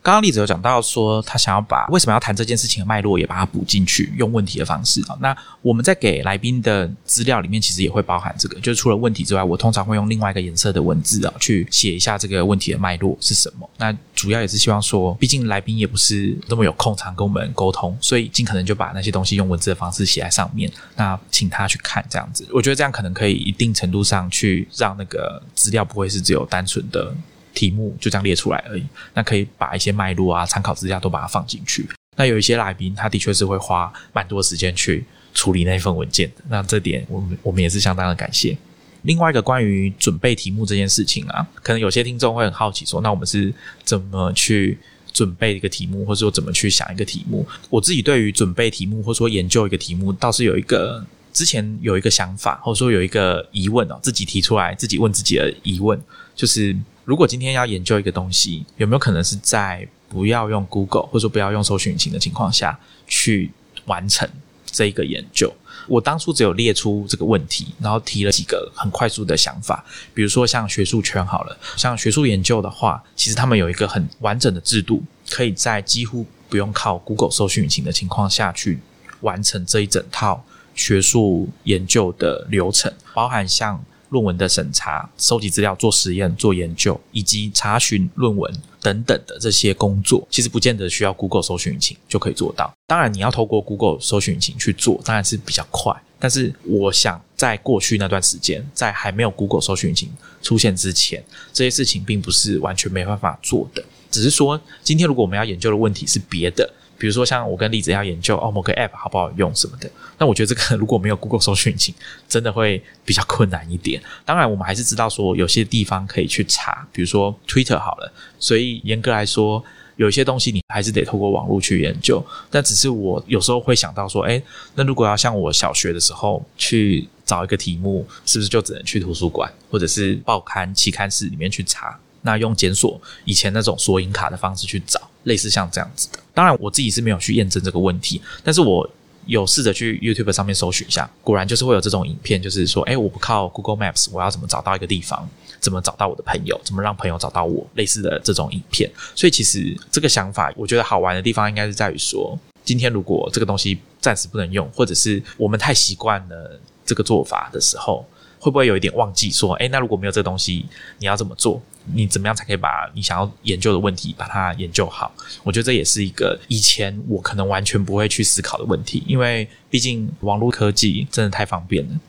刚刚例子有讲到说，他想要把为什么要谈这件事情的脉络也把它补进去，用问题的方式啊。那我们在给来宾的资料里面，其实也会包含这个，就是除了问题之外，我通常会用另外一个颜色的文字啊，去写一下这个问题的脉络是什么。那主要也是希望说，毕竟来宾也不是那么有空常跟我们沟通，所以尽可能就把那些东西用文字的方式写在上面，那请他去看这样子。我觉得这样可能可以一定程度上去让那个资料不会是只有单纯的。题目就这样列出来而已，那可以把一些脉络啊、参考资料都把它放进去。那有一些来宾，他的确是会花蛮多时间去处理那份文件的，那这点我们我们也是相当的感谢。另外一个关于准备题目这件事情啊，可能有些听众会很好奇说，那我们是怎么去准备一个题目，或者说怎么去想一个题目？我自己对于准备题目或者说研究一个题目，倒是有一个之前有一个想法，或者说有一个疑问哦，自己提出来，自己问自己的疑问，就是。如果今天要研究一个东西，有没有可能是在不要用 Google 或者不要用搜寻引擎的情况下去完成这一个研究？我当初只有列出这个问题，然后提了几个很快速的想法，比如说像学术圈好了，像学术研究的话，其实他们有一个很完整的制度，可以在几乎不用靠 Google 搜寻引擎的情况下去完成这一整套学术研究的流程，包含像。论文的审查、收集资料、做实验、做研究，以及查询论文等等的这些工作，其实不见得需要 Google 搜寻引擎就可以做到。当然，你要透过 Google 搜寻引擎去做，当然是比较快。但是，我想在过去那段时间，在还没有 Google 搜寻引擎出现之前，这些事情并不是完全没办法做的。只是说，今天如果我们要研究的问题是别的。比如说，像我跟例子要研究哦，某个 App 好不好用什么的，那我觉得这个 如果没有 Google 搜寻引擎，真的会比较困难一点。当然，我们还是知道说有些地方可以去查，比如说 Twitter 好了。所以严格来说，有一些东西你还是得透过网络去研究。但只是我有时候会想到说，哎，那如果要像我小学的时候去找一个题目，是不是就只能去图书馆或者是报刊期刊室里面去查？那用检索以前那种索引卡的方式去找，类似像这样子的。当然，我自己是没有去验证这个问题，但是我有试着去 YouTube 上面搜寻一下，果然就是会有这种影片，就是说，哎，我不靠 Google Maps，我要怎么找到一个地方？怎么找到我的朋友？怎么让朋友找到我？类似的这种影片。所以，其实这个想法，我觉得好玩的地方应该是在于说，今天如果这个东西暂时不能用，或者是我们太习惯了这个做法的时候。会不会有一点忘记说，哎，那如果没有这东西，你要怎么做？你怎么样才可以把你想要研究的问题把它研究好？我觉得这也是一个以前我可能完全不会去思考的问题，因为毕竟网络科技真的太方便了。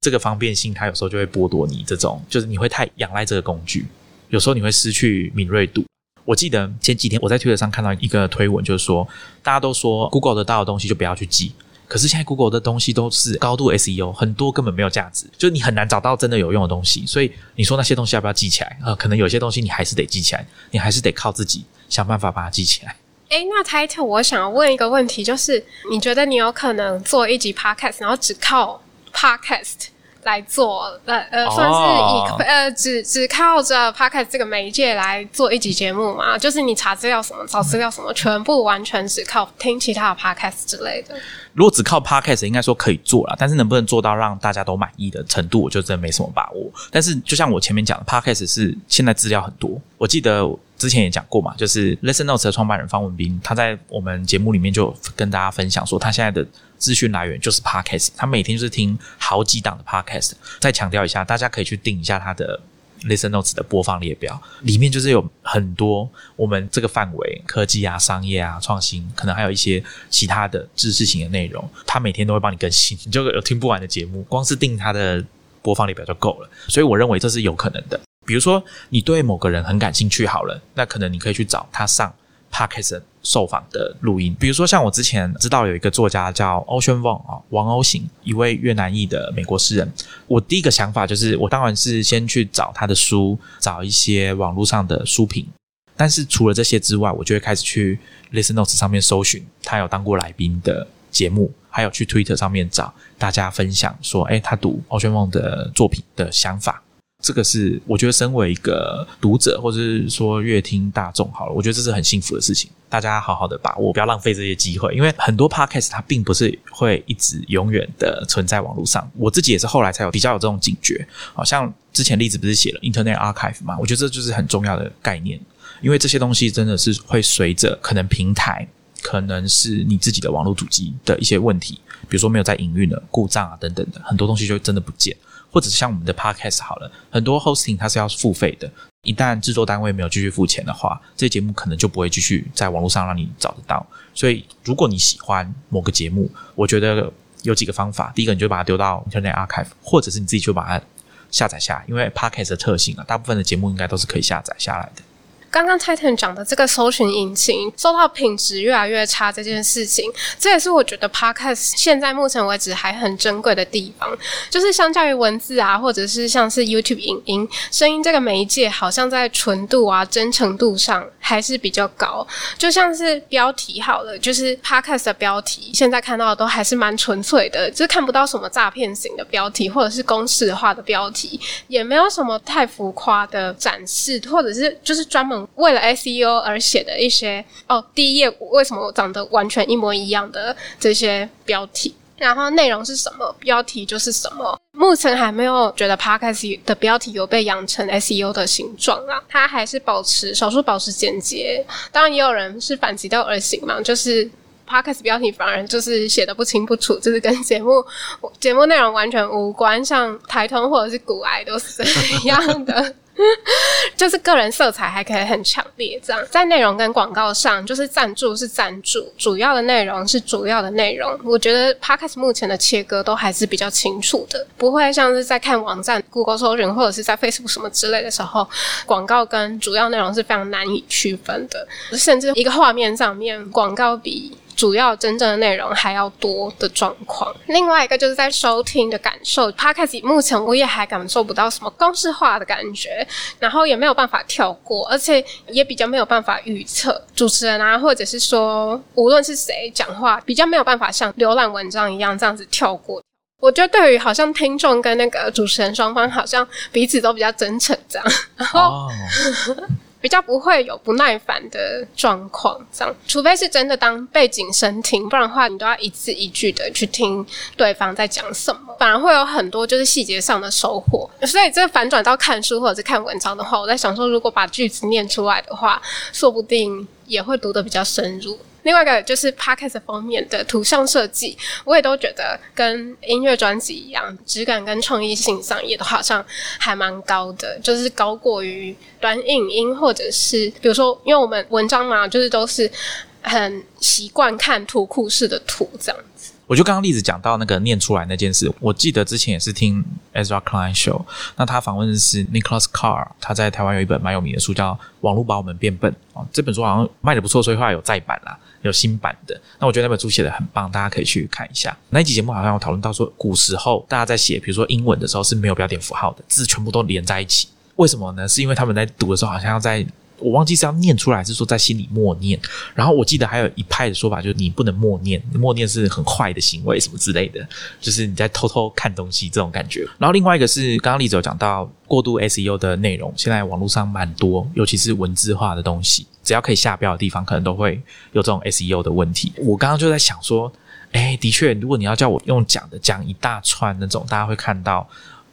这个方便性，它有时候就会剥夺你这种，就是你会太仰赖这个工具，有时候你会失去敏锐度。我记得前几天我在推特上看到一个推文，就是说大家都说 Google 得到的东西就不要去记。可是现在 Google 的东西都是高度 SEO，很多根本没有价值，就你很难找到真的有用的东西。所以你说那些东西要不要记起来？呃，可能有些东西你还是得记起来，你还是得靠自己想办法把它记起来。哎，那 Title，我想要问一个问题，就是你觉得你有可能做一集 Podcast，然后只靠 Podcast？来做，呃呃，算是以呃只只靠着 podcast 这个媒介来做一集节目嘛？就是你查资料什么、找资料什么，全部完全只靠听其他的 podcast 之类的。如果只靠 podcast，应该说可以做了，但是能不能做到让大家都满意的程度，我就真的没什么把握。但是就像我前面讲的，podcast 是现在资料很多，我记得。之前也讲过嘛，就是 Listen Notes 的创办人方文斌，他在我们节目里面就跟大家分享说，他现在的资讯来源就是 Podcast，他每天就是听好几档的 Podcast。再强调一下，大家可以去定一下他的 Listen Notes 的播放列表，里面就是有很多我们这个范围科技啊、商业啊、创新，可能还有一些其他的知识型的内容，他每天都会帮你更新，你就有听不完的节目，光是定他的播放列表就够了。所以我认为这是有可能的。比如说，你对某个人很感兴趣，好了，那可能你可以去找他上 podcast 受访的录音。比如说，像我之前知道有一个作家叫 Ocean Wang 啊，王欧行，一位越南裔的美国诗人。我第一个想法就是，我当然是先去找他的书，找一些网络上的书评。但是除了这些之外，我就会开始去 Listen Notes 上面搜寻他有当过来宾的节目，还有去 Twitter 上面找大家分享说，哎，他读 Ocean Wang 的作品的想法。这个是我觉得，身为一个读者，或者是说乐听大众，好了，我觉得这是很幸福的事情。大家好好的把握，不要浪费这些机会，因为很多 podcast 它并不是会一直永远的存在网络上。我自己也是后来才有比较有这种警觉。好像之前例子不是写了 Internet Archive 嘛？我觉得这就是很重要的概念，因为这些东西真的是会随着可能平台，可能是你自己的网络主机的一些问题，比如说没有在营运了、故障啊等等的，很多东西就真的不见。或者像我们的 podcast 好了，很多 hosting 它是要付费的。一旦制作单位没有继续付钱的话，这节目可能就不会继续在网络上让你找得到。所以，如果你喜欢某个节目，我觉得有几个方法。第一个，你就把它丢到 Internet Archive，或者是你自己去把它下载下来。因为 podcast 的特性啊，大部分的节目应该都是可以下载下来的。刚刚 Titan 讲的这个搜寻引擎搜到品质越来越差这件事情，这也是我觉得 Podcast 现在目前为止还很珍贵的地方。就是相较于文字啊，或者是像是 YouTube 影音、声音这个媒介，好像在纯度啊、真诚度上还是比较高。就像是标题好了，就是 Podcast 的标题，现在看到的都还是蛮纯粹的，就是看不到什么诈骗型的标题，或者是公式化的标题，也没有什么太浮夸的展示，或者是就是专门。为了 SEO 而写的一些哦，第一页为什么长得完全一模一样的这些标题，然后内容是什么，标题就是什么。目前还没有觉得 Podcast 的标题有被养成 SEO 的形状啊，它还是保持少数保持简洁。当然，也有人是反其道而行嘛，就是 Podcast 标题反而就是写的不清不楚，就是跟节目节目内容完全无关，像台通或者是古癌都是一样的。就是个人色彩还可以很强烈，这样在内容跟广告上，就是赞助是赞助，主要的内容是主要的内容。我觉得 Podcast 目前的切割都还是比较清楚的，不会像是在看网站 Google 搜寻或者是在 Facebook 什么之类的时候，广告跟主要内容是非常难以区分的，甚至一个画面上面广告比主要真正的内容还要多的状况。另外一个就是在收听的感受，Podcast 目前我也还感受不到什么公式化的感觉，然后也没有办法跳过，而且也比较没有办法预测主持人啊，或者是说无论是谁讲话，比较没有办法像浏览文章一样这样子跳过。我觉得对于好像听众跟那个主持人双方，好像彼此都比较真诚这样，然后比较不会有不耐烦的状况这样。除非是真的当背景声听，不然的话你都要一字一句的去听对方在讲什么，反而会有很多就是细节上的收获。所以这反转到看书或者是看文章的话，我在想说，如果把句子念出来的话，说不定也会读得比较深入。另外一个就是 podcast 方面的图像设计，我也都觉得跟音乐专辑一样，质感跟创意性上也都好像还蛮高的，就是高过于短影音或者是比如说，因为我们文章嘛，就是都是很习惯看图库式的图这样子。我就刚刚例子讲到那个念出来那件事，我记得之前也是听 Ezra Klein Show，那他访问的是 Nicholas Carr，他在台湾有一本蛮有名的书叫《网络把我们变笨》哦，这本书好像卖的不错，所以后来有再版啦。有新版的，那我觉得那本书写的很棒，大家可以去看一下。那一集节目好像有讨论到说，古时候大家在写，比如说英文的时候是没有标点符号的，字全部都连在一起。为什么呢？是因为他们在读的时候好像要在。我忘记是要念出来，是说在心里默念。然后我记得还有一派的说法，就是你不能默念，默念是很坏的行为，什么之类的，就是你在偷偷看东西这种感觉。然后另外一个是刚刚例子有讲到过度 SEO 的内容，现在网络上蛮多，尤其是文字化的东西，只要可以下标的地方，可能都会有这种 SEO 的问题。我刚刚就在想说，哎，的确，如果你要叫我用讲的讲一大串那种，大家会看到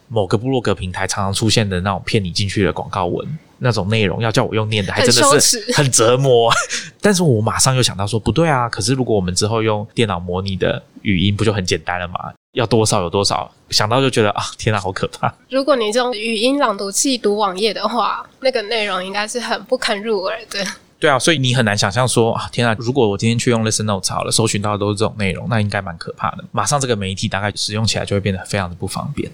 某个部落格平台常常出现的那种骗你进去的广告文。那种内容要叫我用念的，还真的是 很折磨。但是我马上又想到说，不对啊！可是如果我们之后用电脑模拟的语音，不就很简单了吗？要多少有多少，想到就觉得啊，天啊，好可怕！如果你这种语音朗读器读网页的话，那个内容应该是很不堪入耳的。对啊，所以你很难想象说啊，天啊！如果我今天去用 Listen Notes 好了，搜寻到的都是这种内容，那应该蛮可怕的。马上这个媒体大概使用起来就会变得非常的不方便。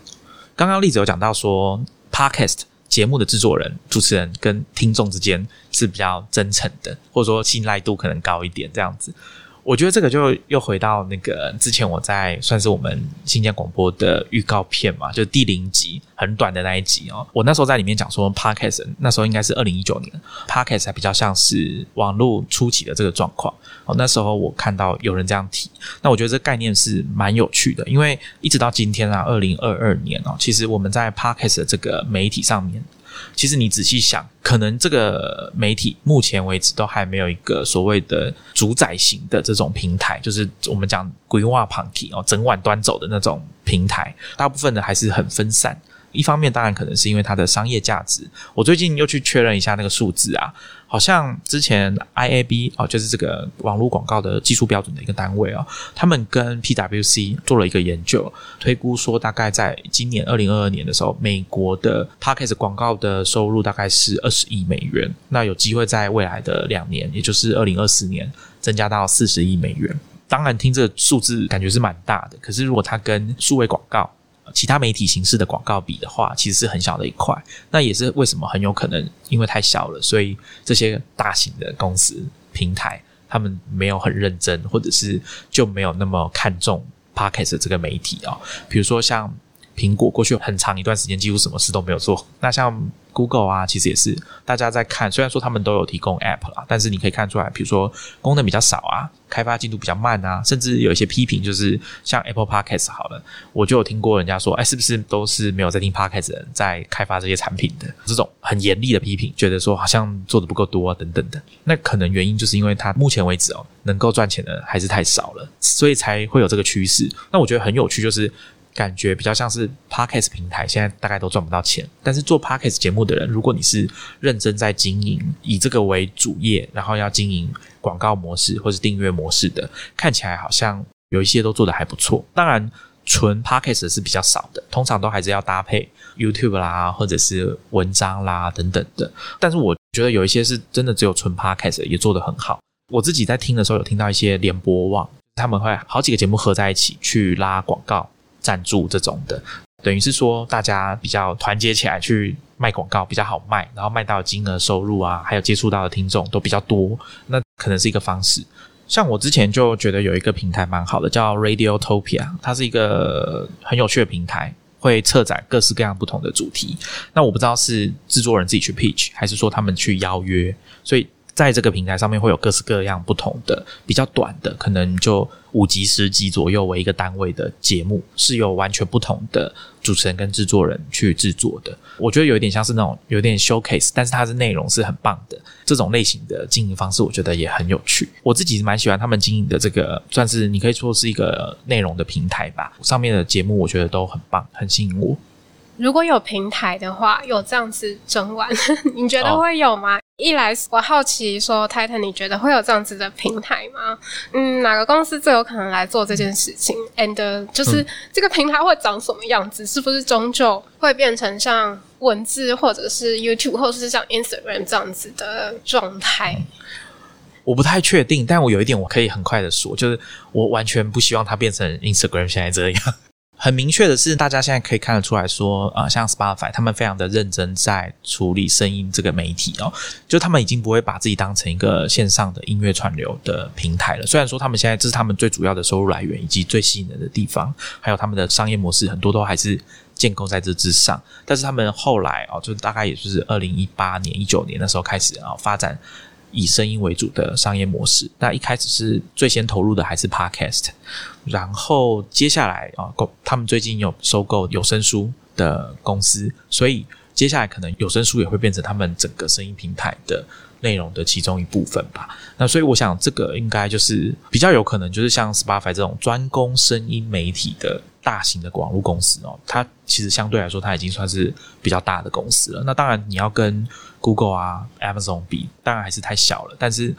刚刚例子有讲到说，Podcast。节目的制作人、主持人跟听众之间是比较真诚的，或者说信赖度可能高一点，这样子。我觉得这个就又回到那个之前我在算是我们新疆广播的预告片嘛，就第零集很短的那一集哦。我那时候在里面讲说，Podcast 那时候应该是二零一九年，Podcast 还比较像是网络初期的这个状况哦。那时候我看到有人这样提，那我觉得这概念是蛮有趣的，因为一直到今天啊，二零二二年哦，其实我们在 Podcast 的这个媒体上面。其实你仔细想，可能这个媒体目前为止都还没有一个所谓的主宰型的这种平台，就是我们讲规划旁体哦，整晚端走的那种平台，大部分的还是很分散。一方面当然可能是因为它的商业价值，我最近又去确认一下那个数字啊。好像之前 IAB 哦，就是这个网络广告的技术标准的一个单位哦，他们跟 PWC 做了一个研究，推估说大概在今年二零二二年的时候，美国的 Podcast 广告的收入大概是二十亿美元，那有机会在未来的两年，也就是二零二四年增加到四十亿美元。当然，听这个数字感觉是蛮大的，可是如果它跟数位广告，其他媒体形式的广告比的话，其实是很小的一块。那也是为什么很有可能因为太小了，所以这些大型的公司平台他们没有很认真，或者是就没有那么看重 Podcast 这个媒体哦。比如说像苹果，过去很长一段时间几乎什么事都没有做。那像 Google 啊，其实也是大家在看，虽然说他们都有提供 App 啦，但是你可以看出来，比如说功能比较少啊，开发进度比较慢啊，甚至有一些批评，就是像 Apple Podcast 好了，我就有听过人家说，哎，是不是都是没有在听 Podcast 的人在开发这些产品的？这种很严厉的批评，觉得说好像做的不够多啊，等等的。那可能原因就是因为它目前为止哦，能够赚钱的还是太少了，所以才会有这个趋势。那我觉得很有趣，就是。感觉比较像是 podcast 平台，现在大概都赚不到钱。但是做 podcast 节目的人，如果你是认真在经营，以这个为主业，然后要经营广告模式或是订阅模式的，看起来好像有一些都做得还不错。当然，纯 podcast 是比较少的，通常都还是要搭配 YouTube 啦，或者是文章啦等等的。但是我觉得有一些是真的只有纯 podcast 也做得很好。我自己在听的时候有听到一些联播网，他们会好几个节目合在一起去拉广告。赞助这种的，等于是说大家比较团结起来去卖广告比较好卖，然后卖到金额收入啊，还有接触到的听众都比较多，那可能是一个方式。像我之前就觉得有一个平台蛮好的，叫 Radiotopia，它是一个很有趣的平台，会策展各式各样不同的主题。那我不知道是制作人自己去 pitch，还是说他们去邀约，所以。在这个平台上面会有各式各样不同的、比较短的，可能就五集、十集左右为一个单位的节目，是有完全不同的主持人跟制作人去制作的。我觉得有一点像是那种有点 showcase，但是它的内容是很棒的。这种类型的经营方式，我觉得也很有趣。我自己蛮喜欢他们经营的这个，算是你可以说是一个内容的平台吧。上面的节目我觉得都很棒，很吸引我。如果有平台的话，有这样子整晚，你觉得会有吗？一来我好奇说，Titan，你觉得会有这样子的平台吗？嗯，哪个公司最有可能来做这件事情？And 就是这个平台会长什么样子？是不是终究会变成像文字，或者是 YouTube，或者是像 Instagram 这样子的状态？我不太确定，但我有一点我可以很快的说，就是我完全不希望它变成 Instagram 现在这样。很明确的是，大家现在可以看得出来说，啊，像 Spotify，他们非常的认真在处理声音这个媒体哦，就他们已经不会把自己当成一个线上的音乐串流的平台了。虽然说他们现在这是他们最主要的收入来源以及最吸引人的地方，还有他们的商业模式很多都还是建构在这之上，但是他们后来哦，就大概也就是二零一八年、一九年的时候开始啊发展。以声音为主的商业模式，那一开始是最先投入的还是 Podcast，然后接下来啊，他们最近有收购有声书的公司，所以接下来可能有声书也会变成他们整个声音平台的内容的其中一部分吧。那所以我想，这个应该就是比较有可能，就是像 Spotify 这种专攻声音媒体的。大型的网络公司哦，它其实相对来说，它已经算是比较大的公司了。那当然，你要跟 Google 啊、Amazon 比，当然还是太小了。但是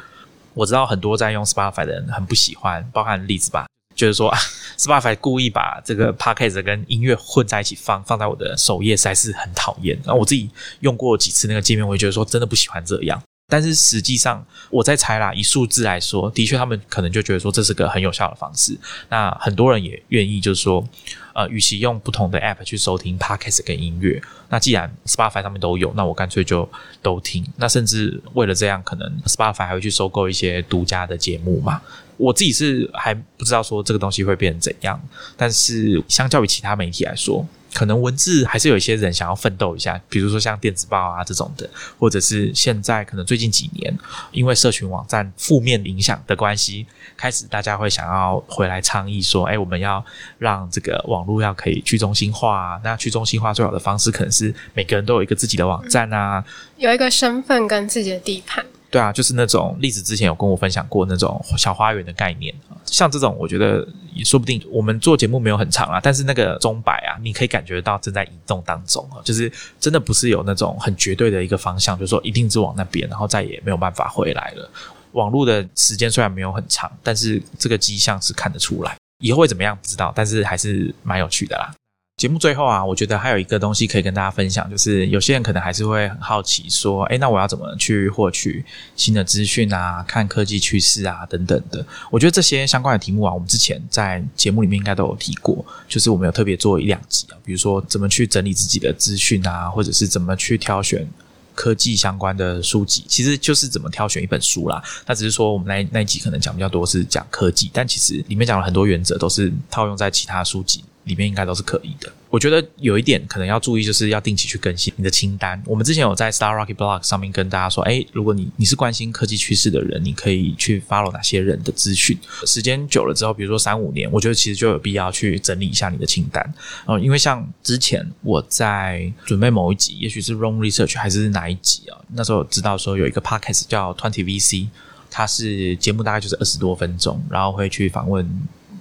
我知道很多在用 Spotify 的人很不喜欢，包含例子吧，就是说啊 Spotify 故意把这个 Podcast 跟音乐混在一起放，放在我的首页，实在是很讨厌。然后我自己用过几次那个界面，我就觉得说真的不喜欢这样。但是实际上，我在猜啦，以数字来说，的确他们可能就觉得说这是个很有效的方式。那很多人也愿意，就是说，呃，与其用不同的 App 去收听 Podcast 跟音乐，那既然 Spotify 上面都有，那我干脆就都听。那甚至为了这样，可能 Spotify 还会去收购一些独家的节目嘛？我自己是还不知道说这个东西会变成怎样。但是相较于其他媒体来说，可能文字还是有一些人想要奋斗一下，比如说像电子报啊这种的，或者是现在可能最近几年因为社群网站负面影响的关系，开始大家会想要回来倡议说，哎，我们要让这个网络要可以去中心化。啊那去中心化最好的方式，可能是每个人都有一个自己的网站啊，有一个身份跟自己的地盘。对啊，就是那种例子，之前有跟我分享过那种小花园的概念像这种，我觉得也说不定。我们做节目没有很长啊，但是那个钟摆啊，你可以感觉到正在移动当中啊，就是真的不是有那种很绝对的一个方向，就是说一定是往那边，然后再也没有办法回来了。网络的时间虽然没有很长，但是这个迹象是看得出来。以后会怎么样不知道，但是还是蛮有趣的啦。节目最后啊，我觉得还有一个东西可以跟大家分享，就是有些人可能还是会很好奇，说，哎，那我要怎么去获取新的资讯啊？看科技趋势啊，等等的。我觉得这些相关的题目啊，我们之前在节目里面应该都有提过，就是我们有特别做一两集啊，比如说怎么去整理自己的资讯啊，或者是怎么去挑选科技相关的书籍，其实就是怎么挑选一本书啦。那只是说我们那那一集可能讲比较多是讲科技，但其实里面讲了很多原则，都是套用在其他书籍。里面应该都是可以的。我觉得有一点可能要注意，就是要定期去更新你的清单。我们之前有在 Star Rocket Blog 上面跟大家说，哎，如果你你是关心科技趋势的人，你可以去 follow 哪些人的资讯。时间久了之后，比如说三五年，我觉得其实就有必要去整理一下你的清单。哦，因为像之前我在准备某一集，也许是 Wrong Research 还是哪一集啊？那时候知道说有一个 podcast 叫 Twenty VC，它是节目大概就是二十多分钟，然后会去访问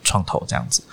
创投这样子。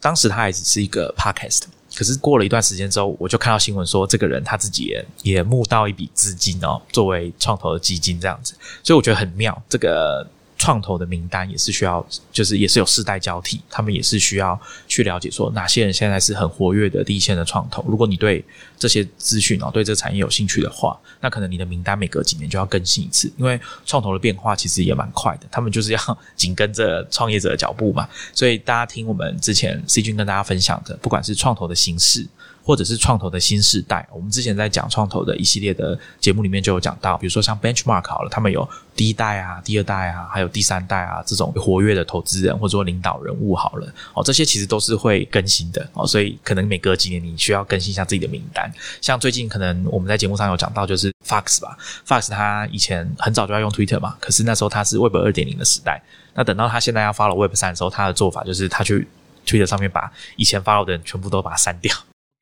当时他还只是一个 podcast，可是过了一段时间之后，我就看到新闻说，这个人他自己也也募到一笔资金哦，作为创投的基金这样子，所以我觉得很妙，这个。创投的名单也是需要，就是也是有世代交替，他们也是需要去了解说哪些人现在是很活跃的第一线的创投。如果你对这些资讯哦，对这个产业有兴趣的话，那可能你的名单每隔几年就要更新一次，因为创投的变化其实也蛮快的，他们就是要紧跟着创业者的脚步嘛。所以大家听我们之前 C 君跟大家分享的，不管是创投的形式。或者是创投的新世代。我们之前在讲创投的一系列的节目里面就有讲到，比如说像 Benchmark 好了，他们有第一代啊、第二代啊，还有第三代啊这种活跃的投资人或者说领导人物好了，哦，这些其实都是会更新的。哦，所以可能每隔几年你需要更新一下自己的名单。像最近可能我们在节目上有讲到，就是 Fox 吧，Fox 他以前很早就要用 Twitter 嘛，可是那时候他是 Web 二点零的时代，那等到他现在要发了 Web 三的时候，他的做法就是他去 Twitter 上面把以前 follow 的人全部都把它删掉，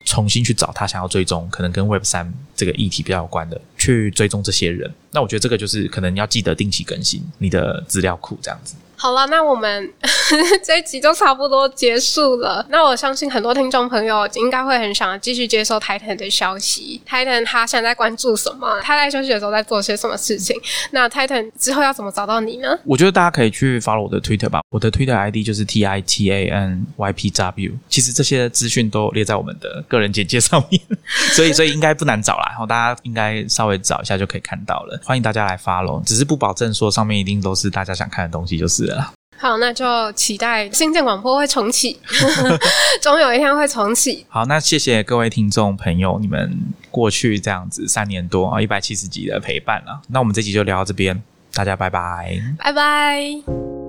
重新去找他想要追踪，可能跟 Web 三这个议题比较有关的，去追踪这些人。那我觉得这个就是可能要记得定期更新你的资料库，这样子。好了，那我们 这一集就差不多结束了。那我相信很多听众朋友应该会很想继续接受 Titan 的消息。Titan 他现在在关注什么？他在休息的时候在做些什么事情？那 Titan 之后要怎么找到你呢？我觉得大家可以去 follow 我的 Twitter 吧，我的 Twitter ID 就是 T I T A N Y P W。其实这些资讯都列在我们的个人简介上面，所以所以应该不难找啦。然后大家应该稍微找一下就可以看到了。欢迎大家来 follow，只是不保证说上面一定都是大家想看的东西，就是了。好，那就期待新建广播会重启，总有一天会重启。好，那谢谢各位听众朋友，你们过去这样子三年多啊，一百七十集的陪伴了。那我们这集就聊到这边，大家拜拜，拜拜。